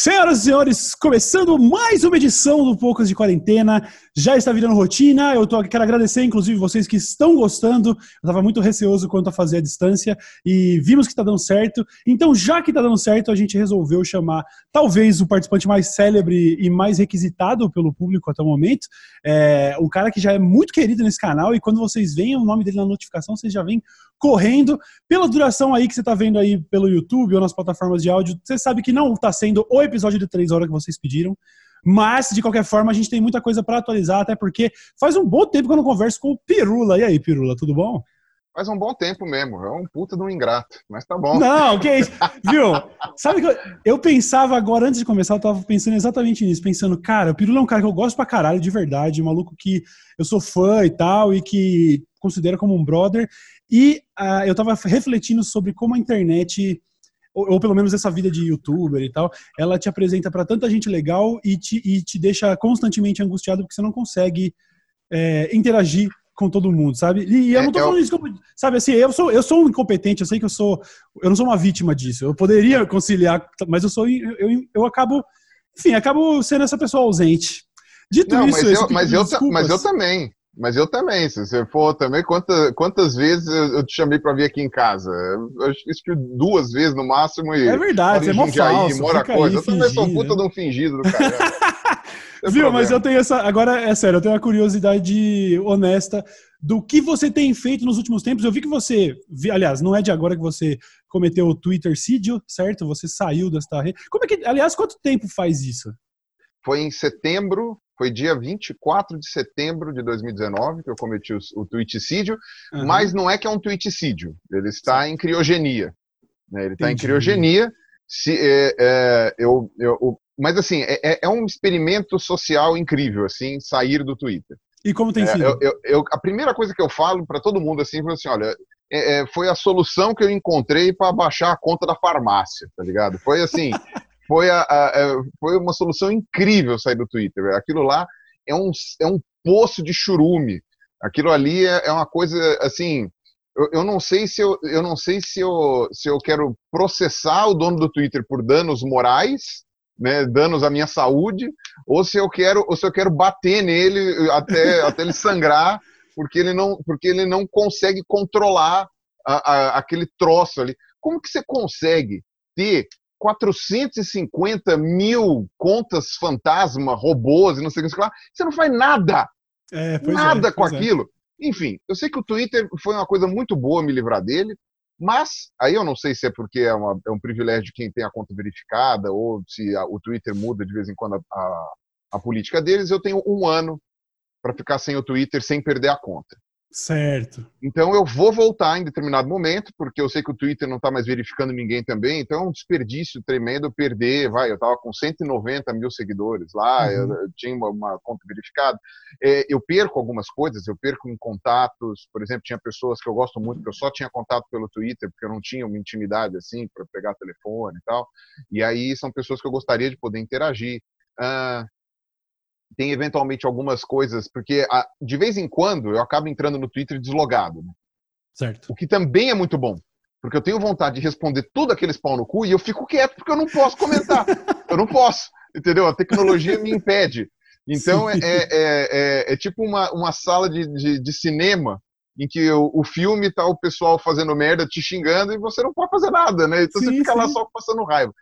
Senhoras e senhores, começando mais uma edição do Poucas de Quarentena, já está virando rotina. Eu tô, quero agradecer, inclusive, vocês que estão gostando. Eu estava muito receoso quanto a fazer a distância e vimos que está dando certo. Então, já que está dando certo, a gente resolveu chamar talvez o participante mais célebre e mais requisitado pelo público até o momento. É, um cara que já é muito querido nesse canal e quando vocês veem o nome dele na notificação, vocês já vêm correndo. Pela duração aí que você está vendo aí pelo YouTube ou nas plataformas de áudio, você sabe que não está sendo o episódio de três horas que vocês pediram. Mas, de qualquer forma, a gente tem muita coisa para atualizar, até porque faz um bom tempo que eu não converso com o Pirula. E aí, Pirula, tudo bom? Faz um bom tempo mesmo, é um puta de um ingrato, mas tá bom. Não, que isso, viu? Sabe que eu, eu, pensava agora, antes de começar, eu tava pensando exatamente nisso, pensando, cara, o Pirula é um cara que eu gosto pra caralho, de verdade, um maluco que eu sou fã e tal, e que considero como um brother, e uh, eu tava refletindo sobre como a internet ou, ou, pelo menos essa vida de youtuber e tal, ela te apresenta para tanta gente legal e te, e te deixa constantemente angustiado porque você não consegue é, interagir com todo mundo, sabe? E, eu é, não tô falando isso sabe assim, eu sou, eu sou um incompetente, eu sei que eu sou, eu não sou uma vítima disso. Eu poderia conciliar, mas eu sou, eu, eu, eu acabo, enfim, acabo sendo essa pessoa ausente. Dito não, isso, mas eu, mas, eu, mas eu também. Mas eu também, se você for também, quantas, quantas vezes eu te chamei para vir aqui em casa? Eu acho que duas vezes no máximo. E é verdade, você é mó falso. Mora coisa. Aí, eu também sou puta de um fingido do cara. Viu, problema. mas eu tenho essa. Agora, é sério, eu tenho uma curiosidade honesta do que você tem feito nos últimos tempos. Eu vi que você. Aliás, não é de agora que você cometeu o Twitter Twitter-sídio, certo? Você saiu desta rede. Como é que. Aliás, quanto tempo faz isso? Foi em setembro foi dia 24 de setembro de 2019 que eu cometi o, o tweeticídio, uhum. mas não é que é um tweeticídio, ele está em criogenia. Né? Ele está em criogenia. Se, é, é, eu, eu, mas assim, é, é, é, um experimento social incrível, assim, sair do Twitter. E como tem é, sido? Eu, eu, a primeira coisa que eu falo para todo mundo assim, foi assim, olha, é, foi a solução que eu encontrei para baixar a conta da farmácia, tá ligado? Foi assim, foi, a, a, a, foi uma solução incrível sair do Twitter. Aquilo lá é um, é um poço de churume. Aquilo ali é, é uma coisa assim. Eu, eu, não sei se eu, eu não sei se eu, se eu quero processar o dono do Twitter por danos morais, né, danos à minha saúde, ou se eu quero, ou se eu quero bater nele até, até ele sangrar, porque ele não, porque ele não consegue controlar a, a, aquele troço ali. Como que você consegue ter 450 mil contas fantasma, robôs e não sei o que lá. Você não faz nada. É, nada é, com é. aquilo. É. Enfim, eu sei que o Twitter foi uma coisa muito boa me livrar dele, mas aí eu não sei se é porque é, uma, é um privilégio de quem tem a conta verificada ou se a, o Twitter muda de vez em quando a, a, a política deles. Eu tenho um ano para ficar sem o Twitter sem perder a conta. Certo. Então eu vou voltar em determinado momento, porque eu sei que o Twitter não está mais verificando ninguém também, então é um desperdício tremendo perder, vai, eu estava com 190 mil seguidores lá, uhum. eu, eu, tinha uma, uma conta verificada. É, eu perco algumas coisas, eu perco em contatos, por exemplo, tinha pessoas que eu gosto muito, que eu só tinha contato pelo Twitter, porque eu não tinha uma intimidade assim, para pegar telefone e tal, e aí são pessoas que eu gostaria de poder interagir. Uh, tem eventualmente algumas coisas, porque a, de vez em quando eu acabo entrando no Twitter deslogado. Né? Certo. O que também é muito bom, porque eu tenho vontade de responder tudo aqueles pau no cu e eu fico quieto porque eu não posso comentar. eu não posso, entendeu? A tecnologia me impede. Então é, é, é, é, tipo uma, uma sala de, de, de cinema em que o, o, filme tá o pessoal fazendo merda, te xingando e você não pode fazer nada, né? Então sim, você fica sim. lá só passando raiva.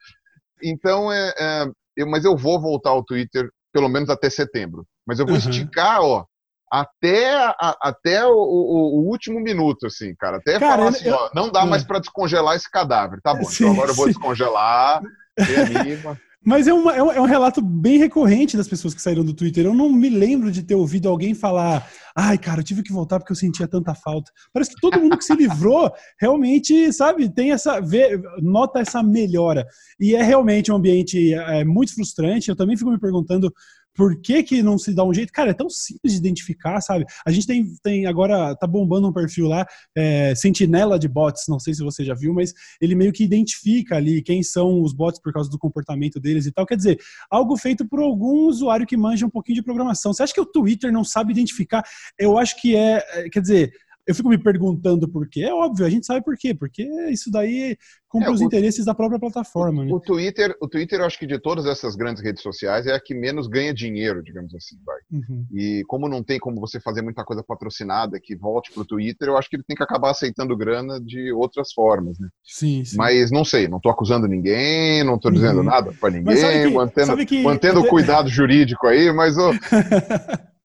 Então é, é eu, mas eu vou voltar ao Twitter pelo menos até setembro. Mas eu vou uhum. esticar, ó, até, a, até o, o, o, último minuto, assim, cara. Até cara, falar assim, eu... ó, não dá mais para descongelar esse cadáver. Tá bom, então sim, então agora eu vou descongelar, reanima. Mas é, uma, é, é, um relato bem recorrente das pessoas que saíram do Twitter. Eu não me lembro de ter ouvido alguém falar: ai, cara, eu tive que voltar porque eu sentia tanta falta. Parece que todo mundo que se livrou realmente, sabe, tem essa. Vê, nota essa melhora. E é realmente um ambiente é, muito frustrante. Eu também fico me perguntando por que, que não se dá um jeito? Cara, é tão simples de identificar, sabe? A gente tem, tem agora, tá bombando um perfil lá, é, Sentinela de Bots, não sei se você já viu, mas ele meio que identifica ali quem são os bots por causa do comportamento deles e tal. Quer dizer, algo feito por algum usuário que manja um pouquinho de programação. Você acha que o Twitter não sabe identificar? Eu acho que é, é quer dizer, eu fico me perguntando por quê. É óbvio, a gente sabe por quê, porque isso daí cumpre é, os interesses da própria plataforma. Né? O Twitter, o Twitter, eu acho que de todas essas grandes redes sociais é a que menos ganha dinheiro, digamos assim, vai. Uhum. E como não tem como você fazer muita coisa patrocinada que volte para o Twitter, eu acho que ele tem que acabar aceitando grana de outras formas, né? Sim, sim. Mas não sei, não estou acusando ninguém, não estou dizendo uhum. nada para ninguém, que, mantendo, que... mantendo o cuidado jurídico aí, mas oh,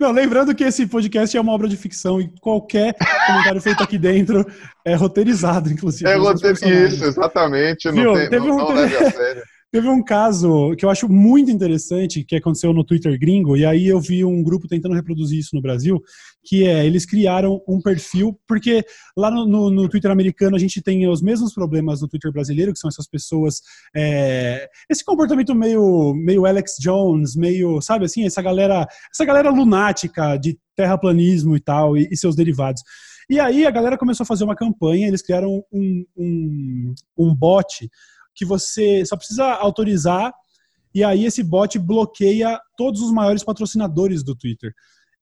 Não, lembrando que esse podcast é uma obra de ficção e qualquer comentário feito aqui dentro é roteirizado, inclusive. É roteirizado, isso, exatamente. Não, Viu? tem, Teve não, um... não leve a sério. Teve um caso que eu acho muito interessante que aconteceu no Twitter gringo, e aí eu vi um grupo tentando reproduzir isso no Brasil, que é, eles criaram um perfil, porque lá no, no, no Twitter americano a gente tem os mesmos problemas no Twitter brasileiro, que são essas pessoas, é, esse comportamento meio, meio Alex Jones, meio, sabe assim, essa galera, essa galera lunática de terraplanismo e tal, e, e seus derivados. E aí a galera começou a fazer uma campanha, eles criaram um, um, um bot que você só precisa autorizar e aí esse bot bloqueia todos os maiores patrocinadores do Twitter,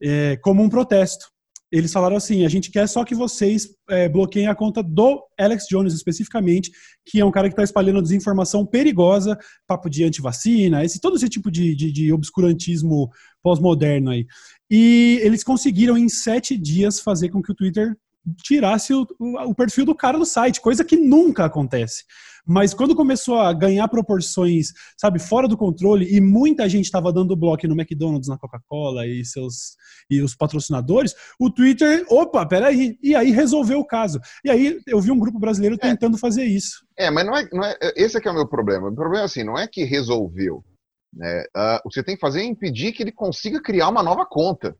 é, como um protesto. Eles falaram assim: a gente quer só que vocês é, bloqueiem a conta do Alex Jones especificamente, que é um cara que está espalhando desinformação perigosa, papo de antivacina, esse, todo esse tipo de, de, de obscurantismo pós-moderno aí. E eles conseguiram em sete dias fazer com que o Twitter tirasse o, o, perfil do cara do site, coisa que nunca acontece. Mas quando começou a ganhar proporções, sabe, fora do controle, e muita gente estava dando bloco no McDonald's, na Coca-Cola e seus e os patrocinadores, o Twitter, opa, peraí, e aí resolveu o caso. E aí eu vi um grupo brasileiro é. tentando fazer isso. É, mas não é, não é esse é que é o meu problema. O problema é assim, não é que resolveu. Né? Uh, o que você tem que fazer é impedir que ele consiga criar uma nova conta.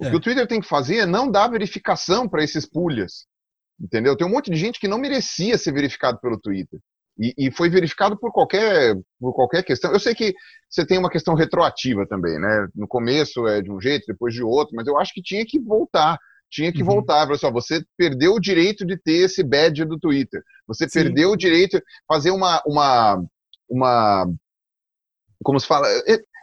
O é. que o Twitter tem que fazer é não dar verificação para esses pulhas. Entendeu? Tem um monte de gente que não merecia ser verificado pelo Twitter. E, e, foi verificado por qualquer, por qualquer questão. Eu sei que você tem uma questão retroativa também, né? No começo é de um jeito, depois de outro, mas eu acho que tinha que voltar. Tinha que uhum. voltar. Só, você perdeu o direito de ter esse badge do Twitter. Você Sim. perdeu o direito de fazer uma, uma, uma. Como se fala?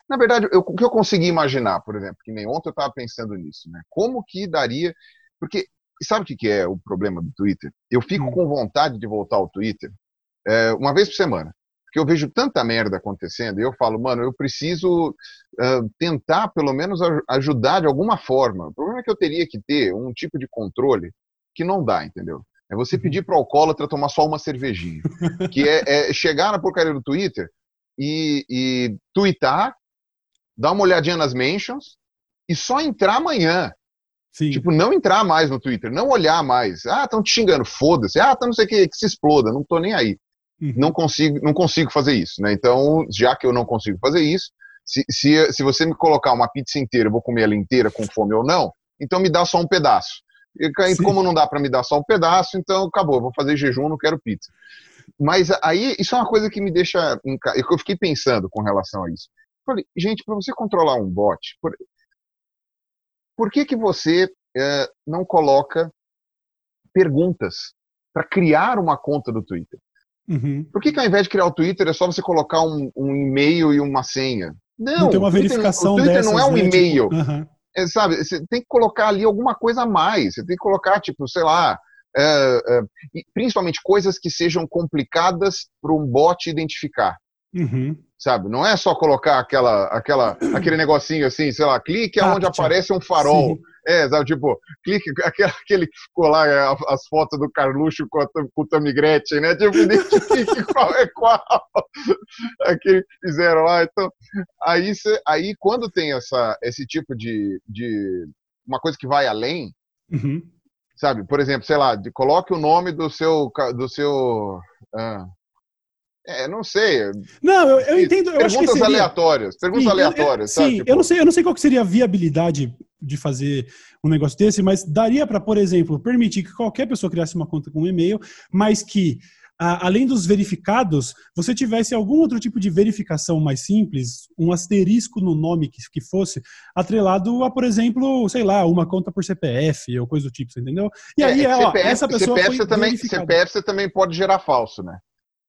Na verdade, eu, o que eu consegui imaginar, por exemplo, que nem ontem eu estava pensando nisso, né? Como que daria. Porque sabe o que, que é o problema do Twitter? Eu fico hum. com vontade de voltar ao Twitter é, uma vez por semana. Porque eu vejo tanta merda acontecendo e eu falo, mano, eu preciso uh, tentar pelo menos ajudar de alguma forma. O problema é que eu teria que ter um tipo de controle que não dá, entendeu? É você uhum. pedir para o alcoólatra tomar só uma cervejinha. que é, é, chegar na porcaria do Twitter e, e twittar dar uma olhadinha nas mentions e só entrar amanhã. Sim. Tipo, não entrar mais no Twitter, não olhar mais. Ah, estão te xingando, foda-se. Ah, tá não sei o que, que se exploda, não tô nem aí. Uhum. Não consigo, não consigo fazer isso, né? Então, já que eu não consigo fazer isso, se, se, se você me colocar uma pizza inteira, eu vou comer ela inteira com fome ou não, então me dá só um pedaço. E Sim. como não dá para me dar só um pedaço, então acabou, vou fazer jejum, não quero pizza. Mas aí, isso é uma coisa que me deixa. Eu fiquei pensando com relação a isso. Falei, gente, para você controlar um bot, por, por que, que você é, não coloca perguntas para criar uma conta do Twitter? Uhum. Por que, que ao invés de criar o Twitter é só você colocar um, um e-mail e uma senha? Não, não tem uma verificação Twitter, dessas, O Twitter não é um né? e-mail. Tipo, uhum. é, sabe, você tem que colocar ali alguma coisa a mais. Você tem que colocar, tipo, sei lá, é, é, principalmente coisas que sejam complicadas para um bot identificar. Uhum sabe? Não é só colocar aquela, aquela, aquele negocinho assim, sei lá, clique aonde aparece um farol. Sim. É, sabe, tipo, clique, aquele que ficou lá, é, as fotos do Carluxo com, a, com o Tammy Gretchen, né? Tipo, identifique qual é qual. Aquele que fizeram lá. Então, aí, cê, aí quando tem essa, esse tipo de, de. Uma coisa que vai além, uhum. sabe? Por exemplo, sei lá, de, coloque o nome do seu. Do seu ah, é, não sei. Não, eu, eu entendo. Eu perguntas seria... aleatórias. Perguntas sim, aleatórias. Eu, sim, tipo... eu não sei, eu não sei qual seria a viabilidade de fazer um negócio desse, mas daria para, por exemplo, permitir que qualquer pessoa criasse uma conta com um e-mail, mas que além dos verificados, você tivesse algum outro tipo de verificação mais simples, um asterisco no nome que, que fosse, atrelado a, por exemplo, sei lá, uma conta por CPF ou coisa do tipo, você entendeu? E é, aí, é, CPF, essa pessoa CPF, também, CPF você também pode gerar falso, né?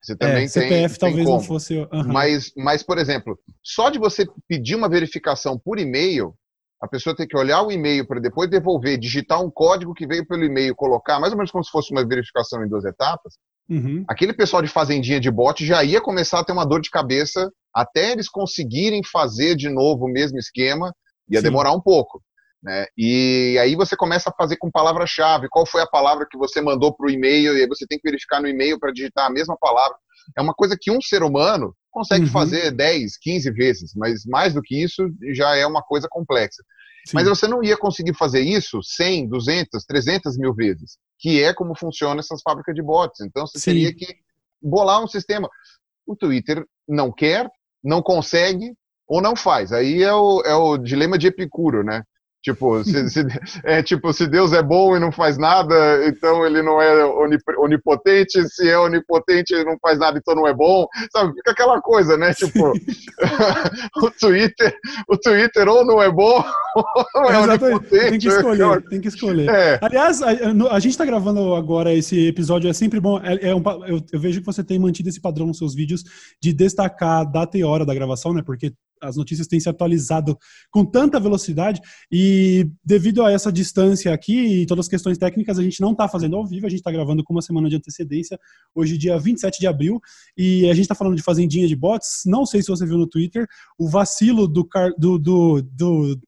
Você também é, CPF tem, talvez tem não fosse. Uhum. Mas, mas, por exemplo, só de você pedir uma verificação por e-mail, a pessoa ter que olhar o e-mail para depois devolver, digitar um código que veio pelo e-mail, colocar, mais ou menos como se fosse uma verificação em duas etapas, uhum. aquele pessoal de fazendinha de bot já ia começar a ter uma dor de cabeça até eles conseguirem fazer de novo o mesmo esquema, ia Sim. demorar um pouco. Né? E aí você começa a fazer com palavra-chave, qual foi a palavra que você mandou para o e-mail, e aí você tem que verificar no e-mail para digitar a mesma palavra. É uma coisa que um ser humano consegue uhum. fazer 10, 15 vezes, mas mais do que isso já é uma coisa complexa. Sim. Mas você não ia conseguir fazer isso 100, 200, 300 mil vezes, que é como funciona essas fábricas de bots. Então você Sim. teria que bolar um sistema. O Twitter não quer, não consegue ou não faz. Aí é o, é o dilema de Epicuro, né? Tipo se, se, é, tipo, se Deus é bom e não faz nada, então ele não é onipotente. Se é onipotente e não faz nada, então não é bom. Sabe? Fica aquela coisa, né? Tipo, o Twitter, o Twitter ou não é bom, ou não é, é onipotente. Tem que escolher, tem que escolher. É. Aliás, a, a gente está gravando agora esse episódio, é sempre bom. É, é um, eu, eu vejo que você tem mantido esse padrão nos seus vídeos de destacar a data e hora da gravação, né? Porque as notícias têm se atualizado com tanta velocidade e devido a essa distância aqui e todas as questões técnicas, a gente não está fazendo ao vivo, a gente está gravando com uma semana de antecedência, hoje dia 27 de abril, e a gente está falando de fazendinha de bots, não sei se você viu no Twitter, o vacilo do, do, do, do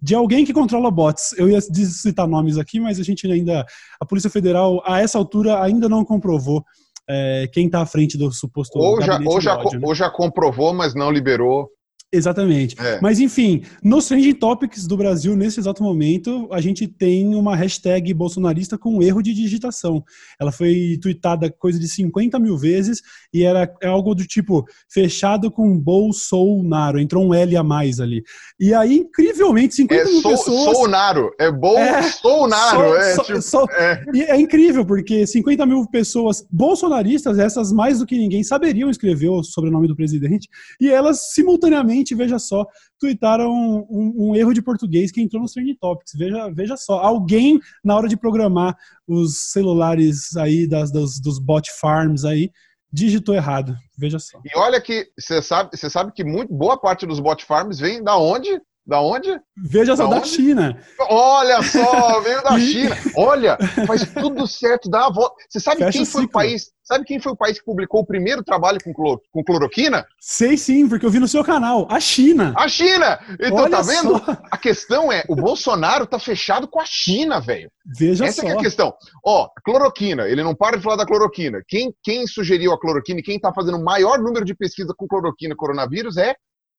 de alguém que controla bots. Eu ia citar nomes aqui, mas a gente ainda, a Polícia Federal, a essa altura, ainda não comprovou é, quem está à frente do suposto. Ou já, ou, já, ódio, né? ou já comprovou, mas não liberou Exatamente. É. Mas enfim, nos trending topics do Brasil, nesse exato momento, a gente tem uma hashtag bolsonarista com erro de digitação. Ela foi tweetada coisa de 50 mil vezes e era algo do tipo fechado com Bolsonaro. Entrou um L a mais ali. E aí, incrivelmente, 50 é, mil sou, pessoas. Bolsonaro. É Bolsonaro. É, é, tipo, so, é. E é incrível, porque 50 mil pessoas bolsonaristas, essas mais do que ninguém, saberiam escrever o sobrenome do presidente, e elas simultaneamente veja só, tuitaram um, um, um, erro de português que entrou nos trending topics. Veja, veja só, alguém na hora de programar os celulares aí das, dos, dos bot farms aí digitou errado. Veja só. E olha que você sabe, você sabe que muito boa parte dos bot farms vem da onde? Da onde? Veja só, da, da China. Olha só, veio da China. Olha, faz tudo certo, dá a volta. Você sabe Fecha quem foi o país? Sabe quem foi o país que publicou o primeiro trabalho com, cloro, com cloroquina? Sei sim, porque eu vi no seu canal. A China. A China! Então, Olha tá vendo? Só. A questão é, o Bolsonaro tá fechado com a China, velho. Veja Essa só. é a questão. Ó, cloroquina, ele não para de falar da cloroquina. Quem, quem sugeriu a cloroquina e quem tá fazendo o maior número de pesquisa com cloroquina coronavírus é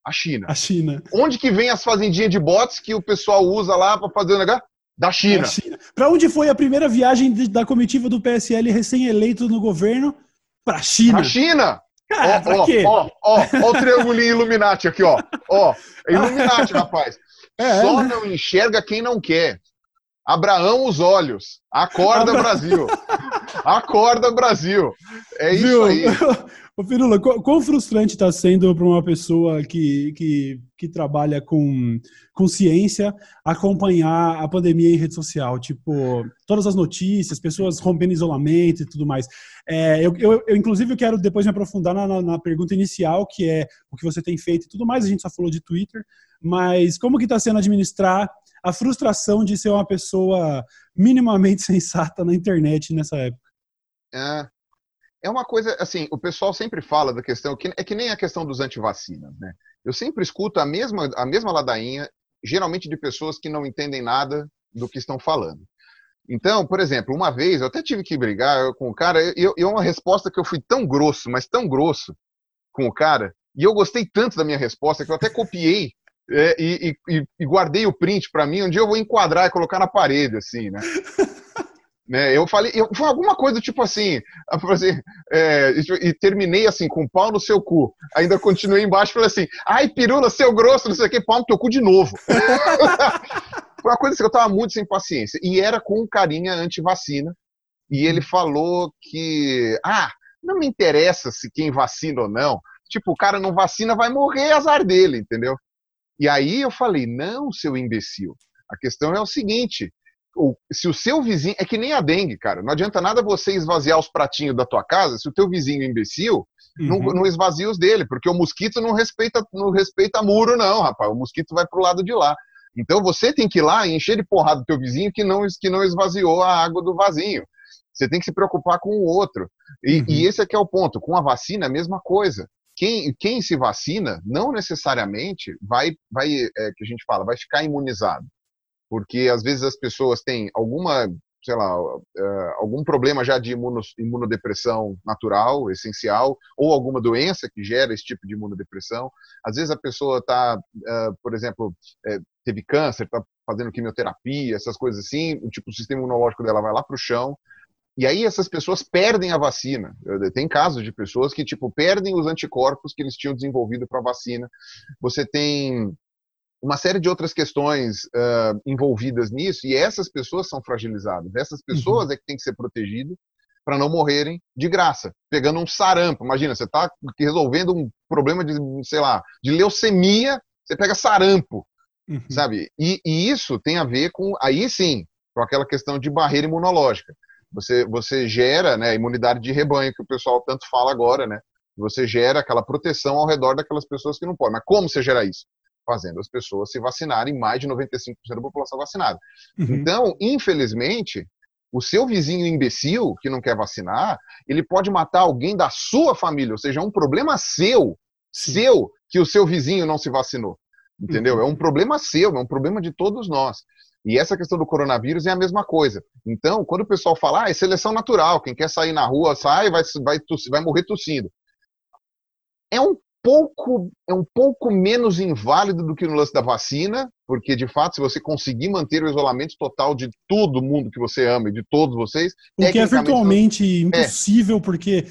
a China. A China. Onde que vem as fazendinhas de bots que o pessoal usa lá para fazer o negócio? Da China. China. Para onde foi a primeira viagem da comitiva do PSL recém-eleito no governo? Para a China. Para China. Cara, ó, quê? Ó, ó, ó o triangulinho Illuminati aqui, ó. Ó, é Illuminati, rapaz. É, Só né? não enxerga quem não quer. Abraão os olhos. Acorda, Abra... Brasil. Acorda, Brasil. É isso Viu? aí. Ô, Firula, quão frustrante está sendo para uma pessoa que, que, que trabalha com, com ciência acompanhar a pandemia em rede social? Tipo, todas as notícias, pessoas rompendo isolamento e tudo mais. É, eu, eu, eu, inclusive, quero depois me aprofundar na, na, na, pergunta inicial, que é o que você tem feito e tudo mais. A gente só falou de Twitter, mas como que está sendo administrar a frustração de ser uma pessoa minimamente sensata na internet nessa época? É, é uma coisa, assim, o pessoal sempre fala da questão, que é que nem a questão dos antivacinas, né? Eu sempre escuto a mesma, a mesma ladainha, geralmente de pessoas que não entendem nada do que estão falando. Então, por exemplo, uma vez eu até tive que brigar com o cara, e eu, uma resposta que eu fui tão grosso, mas tão grosso com o cara, e eu gostei tanto da minha resposta que eu até copiei é, e, e, e, guardei o print para mim. Um dia eu vou enquadrar e colocar na parede, assim, né? Né? Eu falei, eu, foi alguma coisa tipo assim, assim é, e, terminei assim, com pau no seu cu. Ainda continuei embaixo e falei assim, ai, pirula, seu grosso, não sei o que, pau no teu cu de novo. foi uma coisa assim, eu tava muito sem paciência. E era com um carinha anti-vacina. E ele falou que, ah, não me interessa se quem vacina ou não. Tipo, o cara não vacina, vai morrer, azar dele, entendeu? E aí eu falei, não, seu imbecil. A questão é o seguinte: se o seu vizinho. É que nem a dengue, cara. Não adianta nada você esvaziar os pratinhos da tua casa se o teu vizinho é imbecil uhum. não, não esvazia os dele, porque o mosquito não respeita, não respeita muro, não, rapaz. O mosquito vai pro lado de lá. Então você tem que ir lá e encher de porrada do teu vizinho que não, que não esvaziou a água do vasinho. Você tem que se preocupar com o outro. E, uhum. e esse aqui é o ponto. Com a vacina, a mesma coisa. Quem, quem se vacina não necessariamente vai, vai é, que a gente fala, vai ficar imunizado. Porque às vezes as pessoas têm alguma sei lá, uh, algum problema já de imuno, imunodepressão natural, essencial, ou alguma doença que gera esse tipo de imunodepressão. Às vezes a pessoa está, uh, por exemplo, uh, teve câncer, está fazendo quimioterapia, essas coisas assim, o tipo o sistema imunológico dela vai lá para o chão. E aí essas pessoas perdem a vacina. Tem casos de pessoas que tipo perdem os anticorpos que eles tinham desenvolvido para a vacina. Você tem uma série de outras questões uh, envolvidas nisso, e essas pessoas são fragilizadas. Essas pessoas uhum. é que têm que ser protegidas para não morrerem de graça, pegando um sarampo. Imagina, você está resolvendo um problema de, sei lá, de leucemia, você pega sarampo, uhum. sabe? E, e, isso tem a ver com, aí sim, com aquela questão de barreira imunológica. Você, você gera né, a imunidade de rebanho, que o pessoal tanto fala agora, né? Você gera aquela proteção ao redor daquelas pessoas que não podem. Mas como você gera isso? Fazendo as pessoas se vacinarem, mais de 95% da população vacinada. Uhum. Então, infelizmente, o seu vizinho imbecil que não quer vacinar, ele pode matar alguém da sua família, ou seja, é um problema seu, Sim. seu, que o seu vizinho não se vacinou. Entendeu? Uhum. É um problema seu, é um problema de todos nós. E essa questão do coronavírus é a mesma coisa. Então, quando o pessoal fala, ah, é seleção natural, quem quer sair na rua sai, vai, vai, vai morrer tossindo. É um pouco, é um pouco menos inválido do que no lance da vacina, porque de fato, se você conseguir manter o isolamento total de todo mundo que você ama e de todos vocês. O que é virtualmente é. impossível, porque.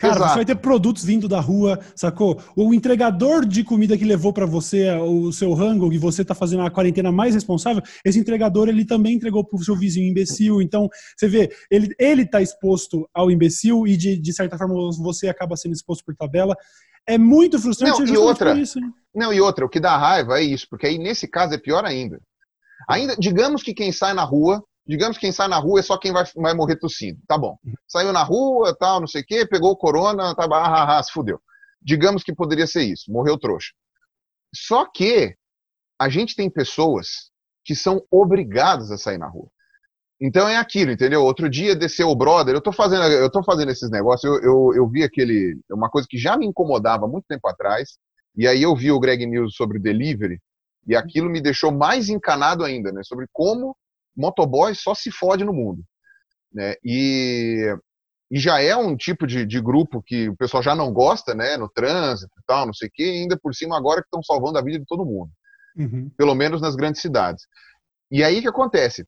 Cara, Exato. você vai ter produtos vindo da rua, sacou? O entregador de comida que levou para você o seu rango e você tá fazendo a quarentena mais responsável, esse entregador ele também entregou pro seu vizinho imbecil. Então, você vê, ele, ele tá exposto ao imbecil e de, de certa forma você acaba sendo exposto por tabela. É muito frustrante. Não, e outra, não, e outra, o que dá raiva é isso, porque aí nesse caso é pior ainda. Ainda, digamos que quem sai na rua, digamos que quem sai na rua é só quem vai, vai morrer tossindo. Tá bom. Saiu na rua, tal, não sei o quê, pegou o corona, tá, ah, ah, ah, se fudeu. Digamos que poderia ser isso, morreu trouxa. Só que a gente tem pessoas que são obrigadas a sair na rua. Então é aquilo, entendeu? Outro dia desceu o brother, eu tô fazendo, eu tô fazendo esses negócios, eu, eu, eu vi aquele, uma coisa que já me incomodava muito tempo atrás, e aí eu vi o Greg News sobre delivery, e aquilo me deixou mais encanado ainda, né? Sobre como motoboy só se fode no mundo. Né? E, e já é um tipo de, de grupo que o pessoal já não gosta, né? No trânsito e tal, não sei o quê, ainda por cima agora que estão salvando a vida de todo mundo. Uhum. Pelo menos nas grandes cidades. E aí o que acontece?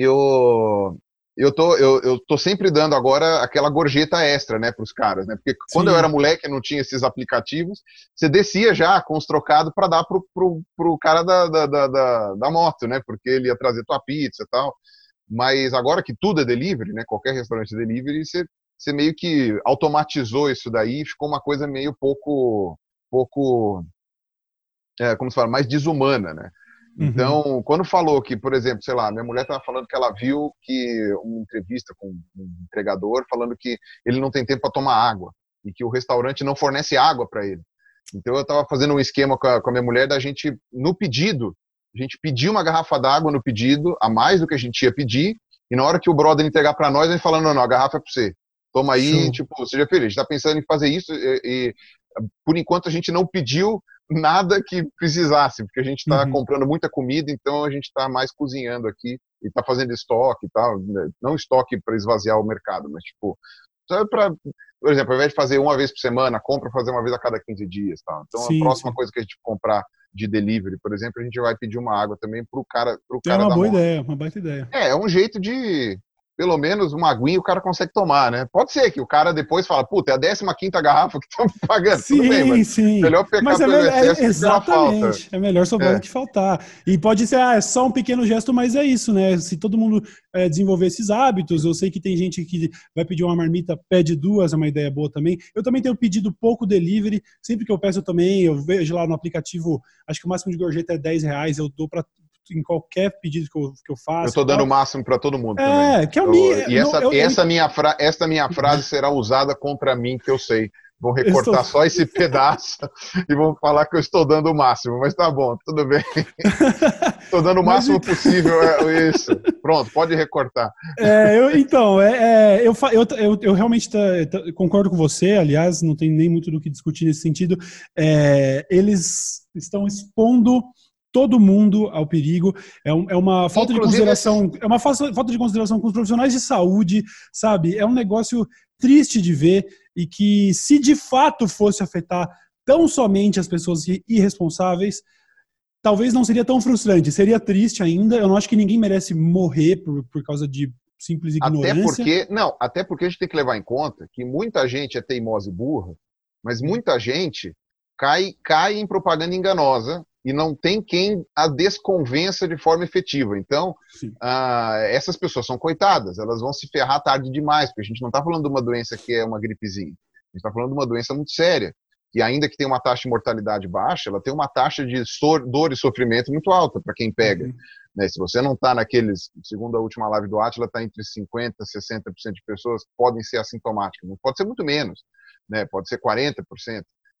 eu eu tô, eu, eu tô sempre dando agora aquela gorjeta extra, né, para os caras, né? Porque quando Sim. eu era moleque não tinha esses aplicativos, você descia já com os trocados para dar pro, pro, pro cara da, da, da, da, moto, né? Porque ele ia trazer tua pizza e tal. Mas agora que tudo é delivery, né? Qualquer restaurante é delivery, você, você meio que automatizou isso daí, ficou uma coisa meio pouco, pouco, é, como se fala, mais desumana, né? Uhum. Então, uhum. quando falou que, por exemplo, sei lá, minha mulher estava falando que ela viu que uma entrevista com um entregador falando que ele não tem tempo para tomar água e que o restaurante não fornece água para ele. Então, eu estava fazendo um esquema com a, com a minha mulher da gente, no pedido, a gente pediu uma garrafa d'água no pedido, a mais do que a gente ia pedir, e na hora que o brother entregar para nós, ele falando, não, não, a garrafa é para você. Toma aí, Show. tipo, seja feliz. A gente está pensando em fazer isso e, e, por enquanto a gente não pediu nada que precisasse, porque a gente está uhum. comprando muita comida, então a gente está mais cozinhando aqui e está fazendo estoque e tal. Né, não estoque para esvaziar o mercado, mas tipo, para, por exemplo, ao invés de fazer uma vez por semana, compra fazer uma vez a cada 15 dias. Tal. Então sim, a próxima sim. coisa que a gente comprar de delivery, por exemplo, a gente vai pedir uma água também para o cara. Pro é uma boa ideia, uma baita ideia. É, é um jeito de pelo menos uma aguinha o cara consegue tomar, né? Pode ser que o cara depois fala, puta, é a 15 quinta garrafa que estamos pagando. Sim, bem, mas sim. Melhor pecar mas é pelo melhor, excesso é, exatamente. É melhor sobrar é. do que faltar. E pode ser, ah, é só um pequeno gesto, mas é isso, né? Se todo mundo é, desenvolver esses hábitos, eu sei que tem gente que vai pedir uma marmita, pede duas, é uma ideia boa também. Eu também tenho pedido pouco delivery, sempre que eu peço também, eu vejo lá no aplicativo, acho que o máximo de gorjeta é 10 reais, eu dou para em qualquer pedido que eu, que eu faço. Eu tô dando o máximo para todo mundo. É, também. que é o. E essa, não, eu, essa, minha fra, essa minha frase será usada contra mim, que eu sei. Vão recortar estou... só esse pedaço e vão falar que eu estou dando o máximo, mas tá bom, tudo bem. Estou dando o máximo mas... possível, é isso. Pronto, pode recortar. É, eu, então, é, é eu, eu, eu, eu, realmente concordo com você, aliás, não tem nem muito do que discutir nesse sentido. É, eles estão expondo todo mundo ao perigo. É, um, é uma falta Inclusive, de consideração, é uma falta de consideração com os profissionais de saúde, sabe? É um negócio triste de ver e que se de fato fosse afetar tão somente as pessoas irresponsáveis, talvez não seria tão frustrante, seria triste ainda. Eu não acho que ninguém merece morrer por, por causa de simples ignorância. Até porque, não, até porque a gente tem que levar em conta que muita gente é teimosa e burra, mas muita gente cai, cai em propaganda enganosa e não tem quem a desconvença de forma efetiva. Então, ah, essas pessoas são coitadas, elas vão se ferrar tarde demais, porque a gente não está falando de uma doença que é uma gripezinha, a gente está falando de uma doença muito séria. E ainda que tenha uma taxa de mortalidade baixa, ela tem uma taxa de dor e sofrimento muito alta para quem pega. Uhum. Né? Se você não está naqueles, segundo a última live do Atila, está entre 50% e 60% de pessoas que podem ser assintomáticas. Pode ser muito menos, né? pode ser 40%.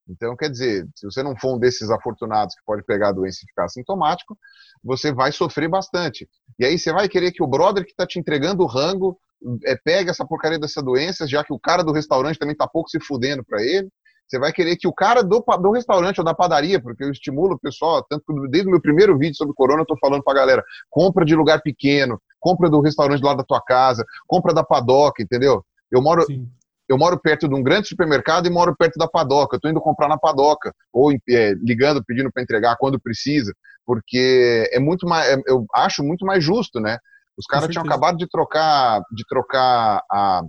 Então, quer dizer, se você não for um desses afortunados que pode pegar a doença e ficar sintomático, você vai sofrer bastante. E aí você vai querer que o brother que está te entregando o rango é, pegue essa porcaria dessa doença, já que o cara do restaurante também está pouco se fudendo para ele. Você vai querer que o cara do, do restaurante ou da padaria, porque eu estimulo o pessoal, tanto desde o meu primeiro vídeo sobre corona, eu estou falando para a galera, compra de lugar pequeno, compra do restaurante lado da tua casa, compra da padoca, entendeu? Eu moro, Sim eu moro perto de um grande supermercado e moro perto da padoca. Eu estou indo comprar na padoca, ou é, ligando, pedindo para entregar quando precisa, porque é muito mais, é, eu acho muito mais justo, né? Os caras tinham acabado de trocar, de trocar a,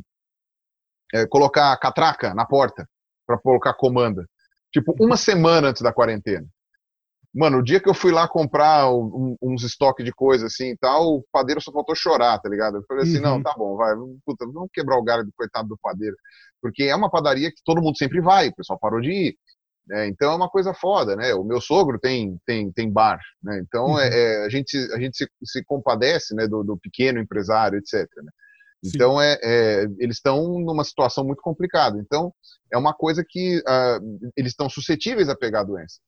é, colocar a catraca na porta para colocar comanda. Tipo, uma semana antes da quarentena. Mano, o dia que eu fui lá comprar um, uns estoques de coisa assim e tal, o padeiro só faltou chorar, tá ligado? Eu falei assim, uhum. não, tá bom, vai, puta, vamos quebrar o galho do coitado do padeiro. Porque é uma padaria que todo mundo sempre vai, o pessoal parou de ir. É, então é uma coisa foda, né? O meu sogro tem, tem, tem bar, né? Então uhum. é, é, a gente, a gente se, se compadece né, do, do pequeno empresário, etc. Né? Então é, é, eles estão numa situação muito complicada. Então é uma coisa que uh, eles estão suscetíveis a pegar a doença.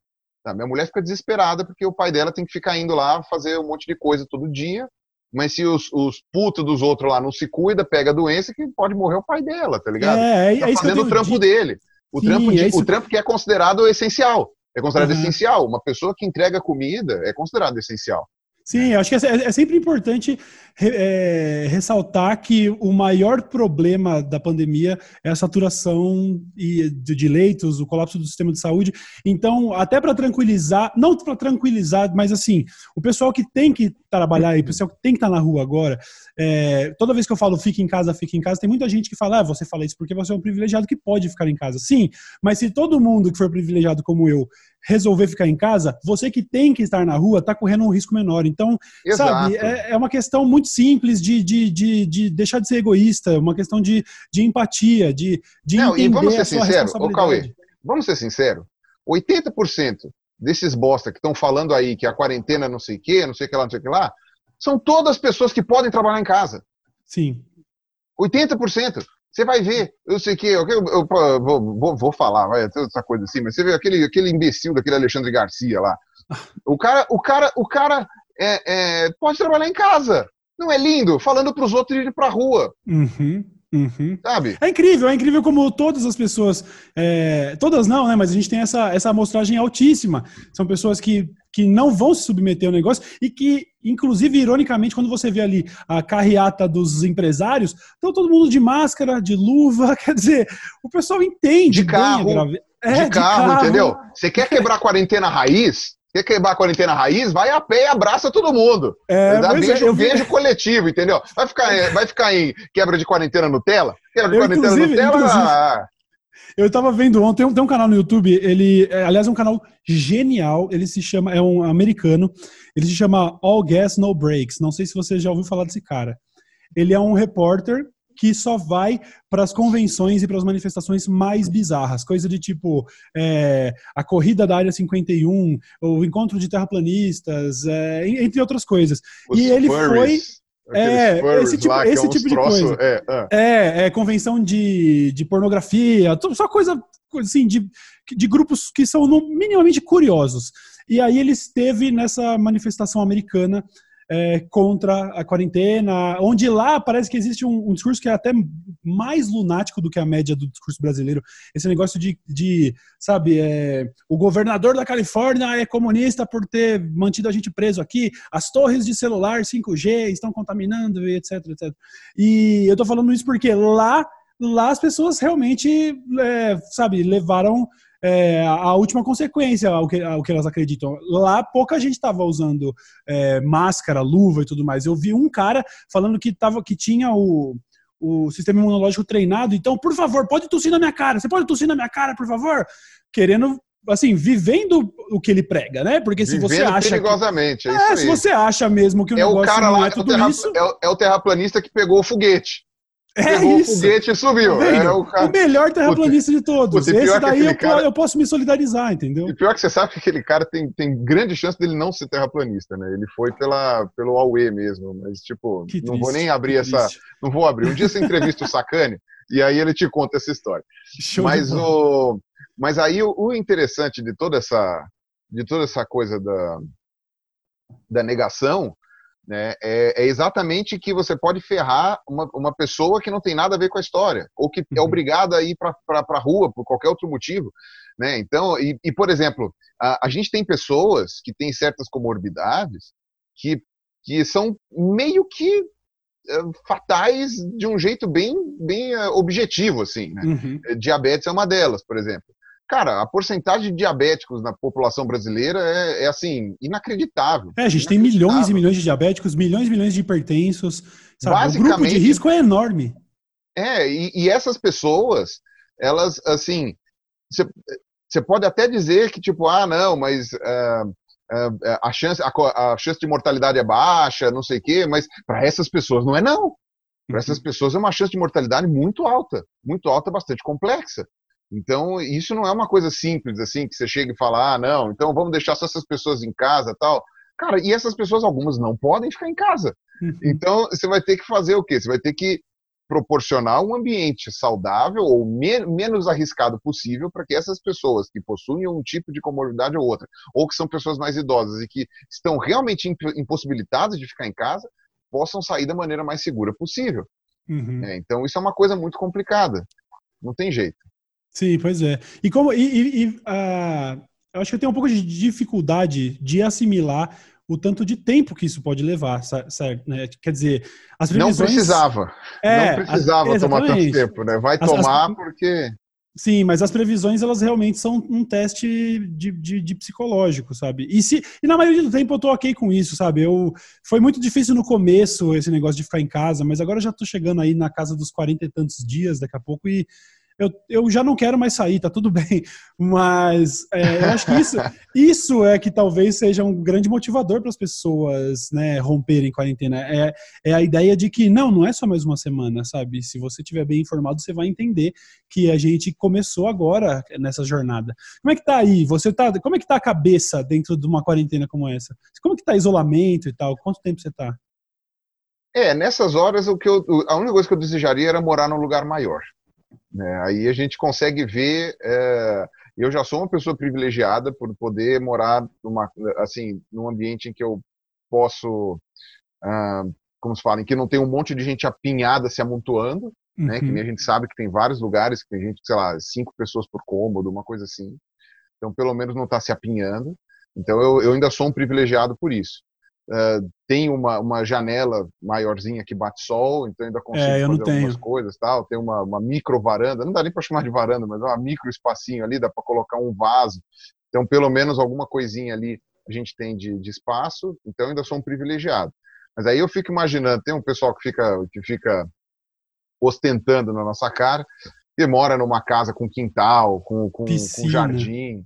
Tá? Minha mulher fica desesperada porque o pai dela tem que ficar indo lá fazer um monte de coisa todo dia. Mas se os, os putos dos outros lá não se cuida, pega a doença, que pode morrer o pai dela, tá ligado? É, é, tá é fazendo o trampo dele. O, Sim, trampo de, é o trampo que é considerado essencial. É considerado uhum. essencial. Uma pessoa que entrega comida é considerado essencial. Sim, acho que é, é sempre importante é, ressaltar que o maior problema da pandemia é a saturação de, de leitos, o colapso do sistema de saúde. Então, até para tranquilizar, não para tranquilizar, mas assim, o pessoal que tem que trabalhar aí, o pessoal que tem que estar tá na rua agora, é, toda vez que eu falo fique em casa, fique em casa, tem muita gente que fala, ah, você fala isso porque você é um privilegiado que pode ficar em casa. Sim, mas se todo mundo que for privilegiado como eu resolver ficar em casa, você que tem que estar na rua está correndo um risco menor. Então, Exato. sabe, é, é, uma questão muito simples de, de, de, de, deixar de ser egoísta, uma questão de, de empatia, de, de Não, entender e vamos ser sincero, ô Cauê, vamos ser sinceros, 80% desses bosta que estão falando aí que a quarentena não sei o que, não sei o que lá, não sei o que lá, são todas pessoas que podem trabalhar em casa. Sim. 80%. Você vai ver, eu sei que, eu, eu, eu vou, vou, vou, falar, vai, essa coisa assim, mas você vê aquele, aquele imbecil daquele Alexandre Garcia lá. O cara, o cara, o cara é, é, pode trabalhar em casa. Não é lindo? Falando para os outros ir para a rua. Uhum. Uhum. Sabe? É incrível, é incrível como todas as pessoas, é, todas não, né? Mas a gente tem essa, essa amostragem altíssima. São pessoas que, que não vão se submeter ao negócio e que, inclusive, ironicamente, quando você vê ali a carreata dos empresários, estão todo mundo de máscara, de luva, quer dizer, o pessoal entende. De carro. É, de, de carro, carro, entendeu? Você quer quebrar a quarentena raiz? Quer quebrar a quarentena raiz? Vai a pé e abraça todo mundo. É, Dá beijo, é, beijo coletivo, entendeu? Vai ficar, vai ficar em quebra de quarentena Nutella? Quebra de eu, quarentena Nutella? Ah. Eu tava vendo ontem, tem um, canal no YouTube, ele, é, aliás, é um canal genial, ele se chama, é um americano, ele se chama All Gas No Breaks. Não sei se você já ouviu falar desse cara. Ele é um repórter que só vai para as convenções e para as manifestações mais bizarras, coisa de tipo é, a corrida da área 51, o encontro de terraplanistas, é, entre outras coisas. Os e ele furries. foi é, esse tipo, lá, esse é tipo de troço, coisa. É, é, é, é, convenção de, de pornografia, só coisa assim, de, de grupos que são minimamente curiosos. E aí ele esteve nessa manifestação americana é, contra a quarentena, onde lá parece que existe um, um, discurso que é até mais lunático do que a média do discurso brasileiro. Esse negócio de, de sabe, é, o governador da Califórnia é comunista por ter mantido a gente preso aqui, as torres de celular 5G estão contaminando, etc, etc. E eu tô falando isso porque lá, lá as pessoas realmente, é, sabe, levaram é, a última consequência ao que, ao que elas acreditam. Lá pouca gente estava usando é, máscara, luva e tudo mais. Eu vi um cara falando que, tava, que tinha o, o sistema imunológico treinado, então, por favor, pode tossir na minha cara. Você pode tossir na minha cara, por favor? Querendo assim, vivendo o que ele prega, né? Porque se vivendo você acha. perigosamente, que... é, é se você acha mesmo que o é negócio o cara lá, é é o terra... isso. É é o terraplanista que pegou o foguete. É isso. o foguete subiu. Tá é o, cara... o, melhor terraplanista de todos. Esse daí eu, cara... eu, posso me solidarizar, entendeu? E pior que você sabe que aquele cara tem, tem grande chance dele não ser terraplanista, né? Ele foi pela, pelo Aue mesmo. Mas, tipo, que não triste, vou nem abrir essa. Triste. Não vou abrir. Um dia você entrevista o Sacane e aí ele te conta essa história. Show mas, o, mas aí o, o interessante de toda essa, de toda essa coisa da, da negação né, é, é, exatamente que você pode ferrar uma, uma pessoa que não tem nada a ver com a história, ou que é uhum. obrigada a ir para a rua por qualquer outro motivo. Né? Então, e, e por exemplo, a, a, gente tem pessoas que têm certas comorbidades que, que são meio que uh, fatais de um jeito bem, bem uh, objetivo, assim. Né? Uhum. Diabetes é uma delas, por exemplo. Cara, a porcentagem de diabéticos na população brasileira é, é assim, inacreditável. É, a gente tem milhões e milhões de diabéticos, milhões e milhões de hipertensos. Sabe? O grupo de risco é enorme. É, e, e essas pessoas, elas, assim, você pode até dizer que, tipo, ah, não, mas uh, uh, a, chance, a, a, chance de mortalidade é baixa, não sei o quê, mas para essas pessoas não é não. Para essas uhum. pessoas é uma chance de mortalidade muito alta, muito alta, bastante complexa. Então, isso não é uma coisa simples, assim, que você chega e fala, ah, não, então vamos deixar só essas pessoas em casa tal. Cara, e essas pessoas, algumas não podem ficar em casa. Uhum. Então, você vai ter que fazer o quê? Você vai ter que proporcionar um ambiente saudável ou me menos arriscado possível para que essas pessoas que possuem um tipo de comorbidade ou outra, ou que são pessoas mais idosas e que estão realmente impossibilitadas de ficar em casa, possam sair da maneira mais segura possível. Uhum. É, então, isso é uma coisa muito complicada. Não tem jeito. Sim, pois é. E como e, e, e uh, eu acho que eu tenho um pouco de dificuldade de assimilar o tanto de tempo que isso pode levar, certo? Né? Quer dizer, as previsões... Não precisava. É, não precisava tomar tanto tempo, né? Vai tomar as, porque... Sim, mas as previsões, elas realmente são um teste de, de, de, psicológico, sabe? E, se, e na maioria do tempo eu tô ok com isso, sabe? Eu, foi muito difícil no começo esse negócio de ficar em casa, mas agora eu já tô chegando aí na casa dos 40 e tantos dias daqui a pouco e eu, eu já não quero mais sair, tá tudo bem. Mas é, eu acho que isso, isso é que talvez seja um grande motivador para as pessoas né, romperem quarentena. É, é a ideia de que não, não é só mais uma semana, sabe? Se você estiver bem informado, você vai entender que a gente começou agora nessa jornada. Como é que tá aí? Você tá, como é que tá a cabeça dentro de uma quarentena como essa? Como é que tá isolamento e tal? Quanto tempo você tá? É, nessas horas o que eu, a única coisa que eu desejaria era morar num lugar maior. Né? Aí a gente consegue ver. É, eu já sou uma pessoa privilegiada por poder morar numa, assim, num ambiente em que eu posso, ah, como se fala, em que não tem um monte de gente apinhada se amontoando, uhum. né? Que nem a uhum. gente sabe que tem vários lugares que tem gente, sei lá, cinco pessoas por cômodo, uma coisa assim. Então, pelo menos não está se apinhando. Então, eu, eu ainda sou um privilegiado por isso. Uh, tem uma, uma janela maiorzinha que bate sol, então ainda consigo é, fazer algumas coisas, tal. Tem uma, uma micro varanda, não dá nem para chamar de varanda, mas é uma micro espacinho ali, dá para colocar um vaso. Então, pelo menos alguma coisinha ali a gente tem de, de espaço, então ainda sou um privilegiado. Mas aí eu fico imaginando, tem um pessoal que fica, que fica ostentando na nossa cara, que mora numa casa com quintal, com, com, com jardim.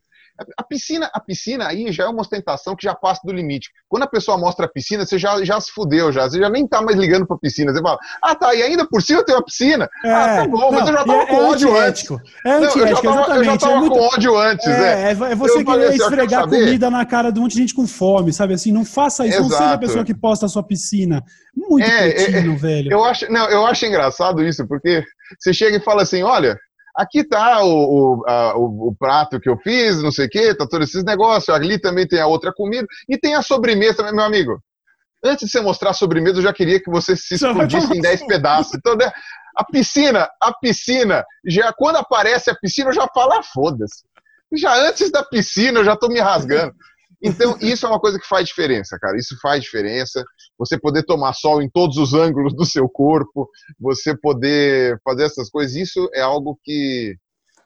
A piscina, a piscina aí já é uma ostentação que já passa do limite. Quando a pessoa mostra a piscina, você já, já se fudeu, já. Você já nem tá mais ligando pra piscina. Você fala, ah, tá, e ainda por cima tem uma piscina? É, ah, tá bom, não, mas eu já tava é, com é ódio antes. É antiético, eu já tava, exatamente. Eu já tava é muito... com ódio antes, é. É, é você eu querer assim, esfregar comida na cara de um monte de gente com fome, sabe? Assim, não faça isso, Exato. não seja a pessoa que posta a sua piscina. Muito é, cretino, velho. Eu acho, não, eu acho engraçado isso, porque você chega e fala assim, olha, aqui tá o, o, a, o, o, prato que eu fiz, não sei o quê, tá todos esses negócios, ali também tem a outra comida, e tem a sobremesa, meu amigo. Antes de você mostrar a sobremesa, eu já queria que você se explodisse em 10 pedaços. Então, né, a piscina, a piscina, já quando aparece a piscina, eu já falo, ah, foda-se. Já antes da piscina, eu já tô me rasgando. Então, isso é uma coisa que faz diferença, cara. Isso faz diferença. Você poder tomar sol em todos os ângulos do seu corpo, você poder fazer essas coisas, isso é algo que,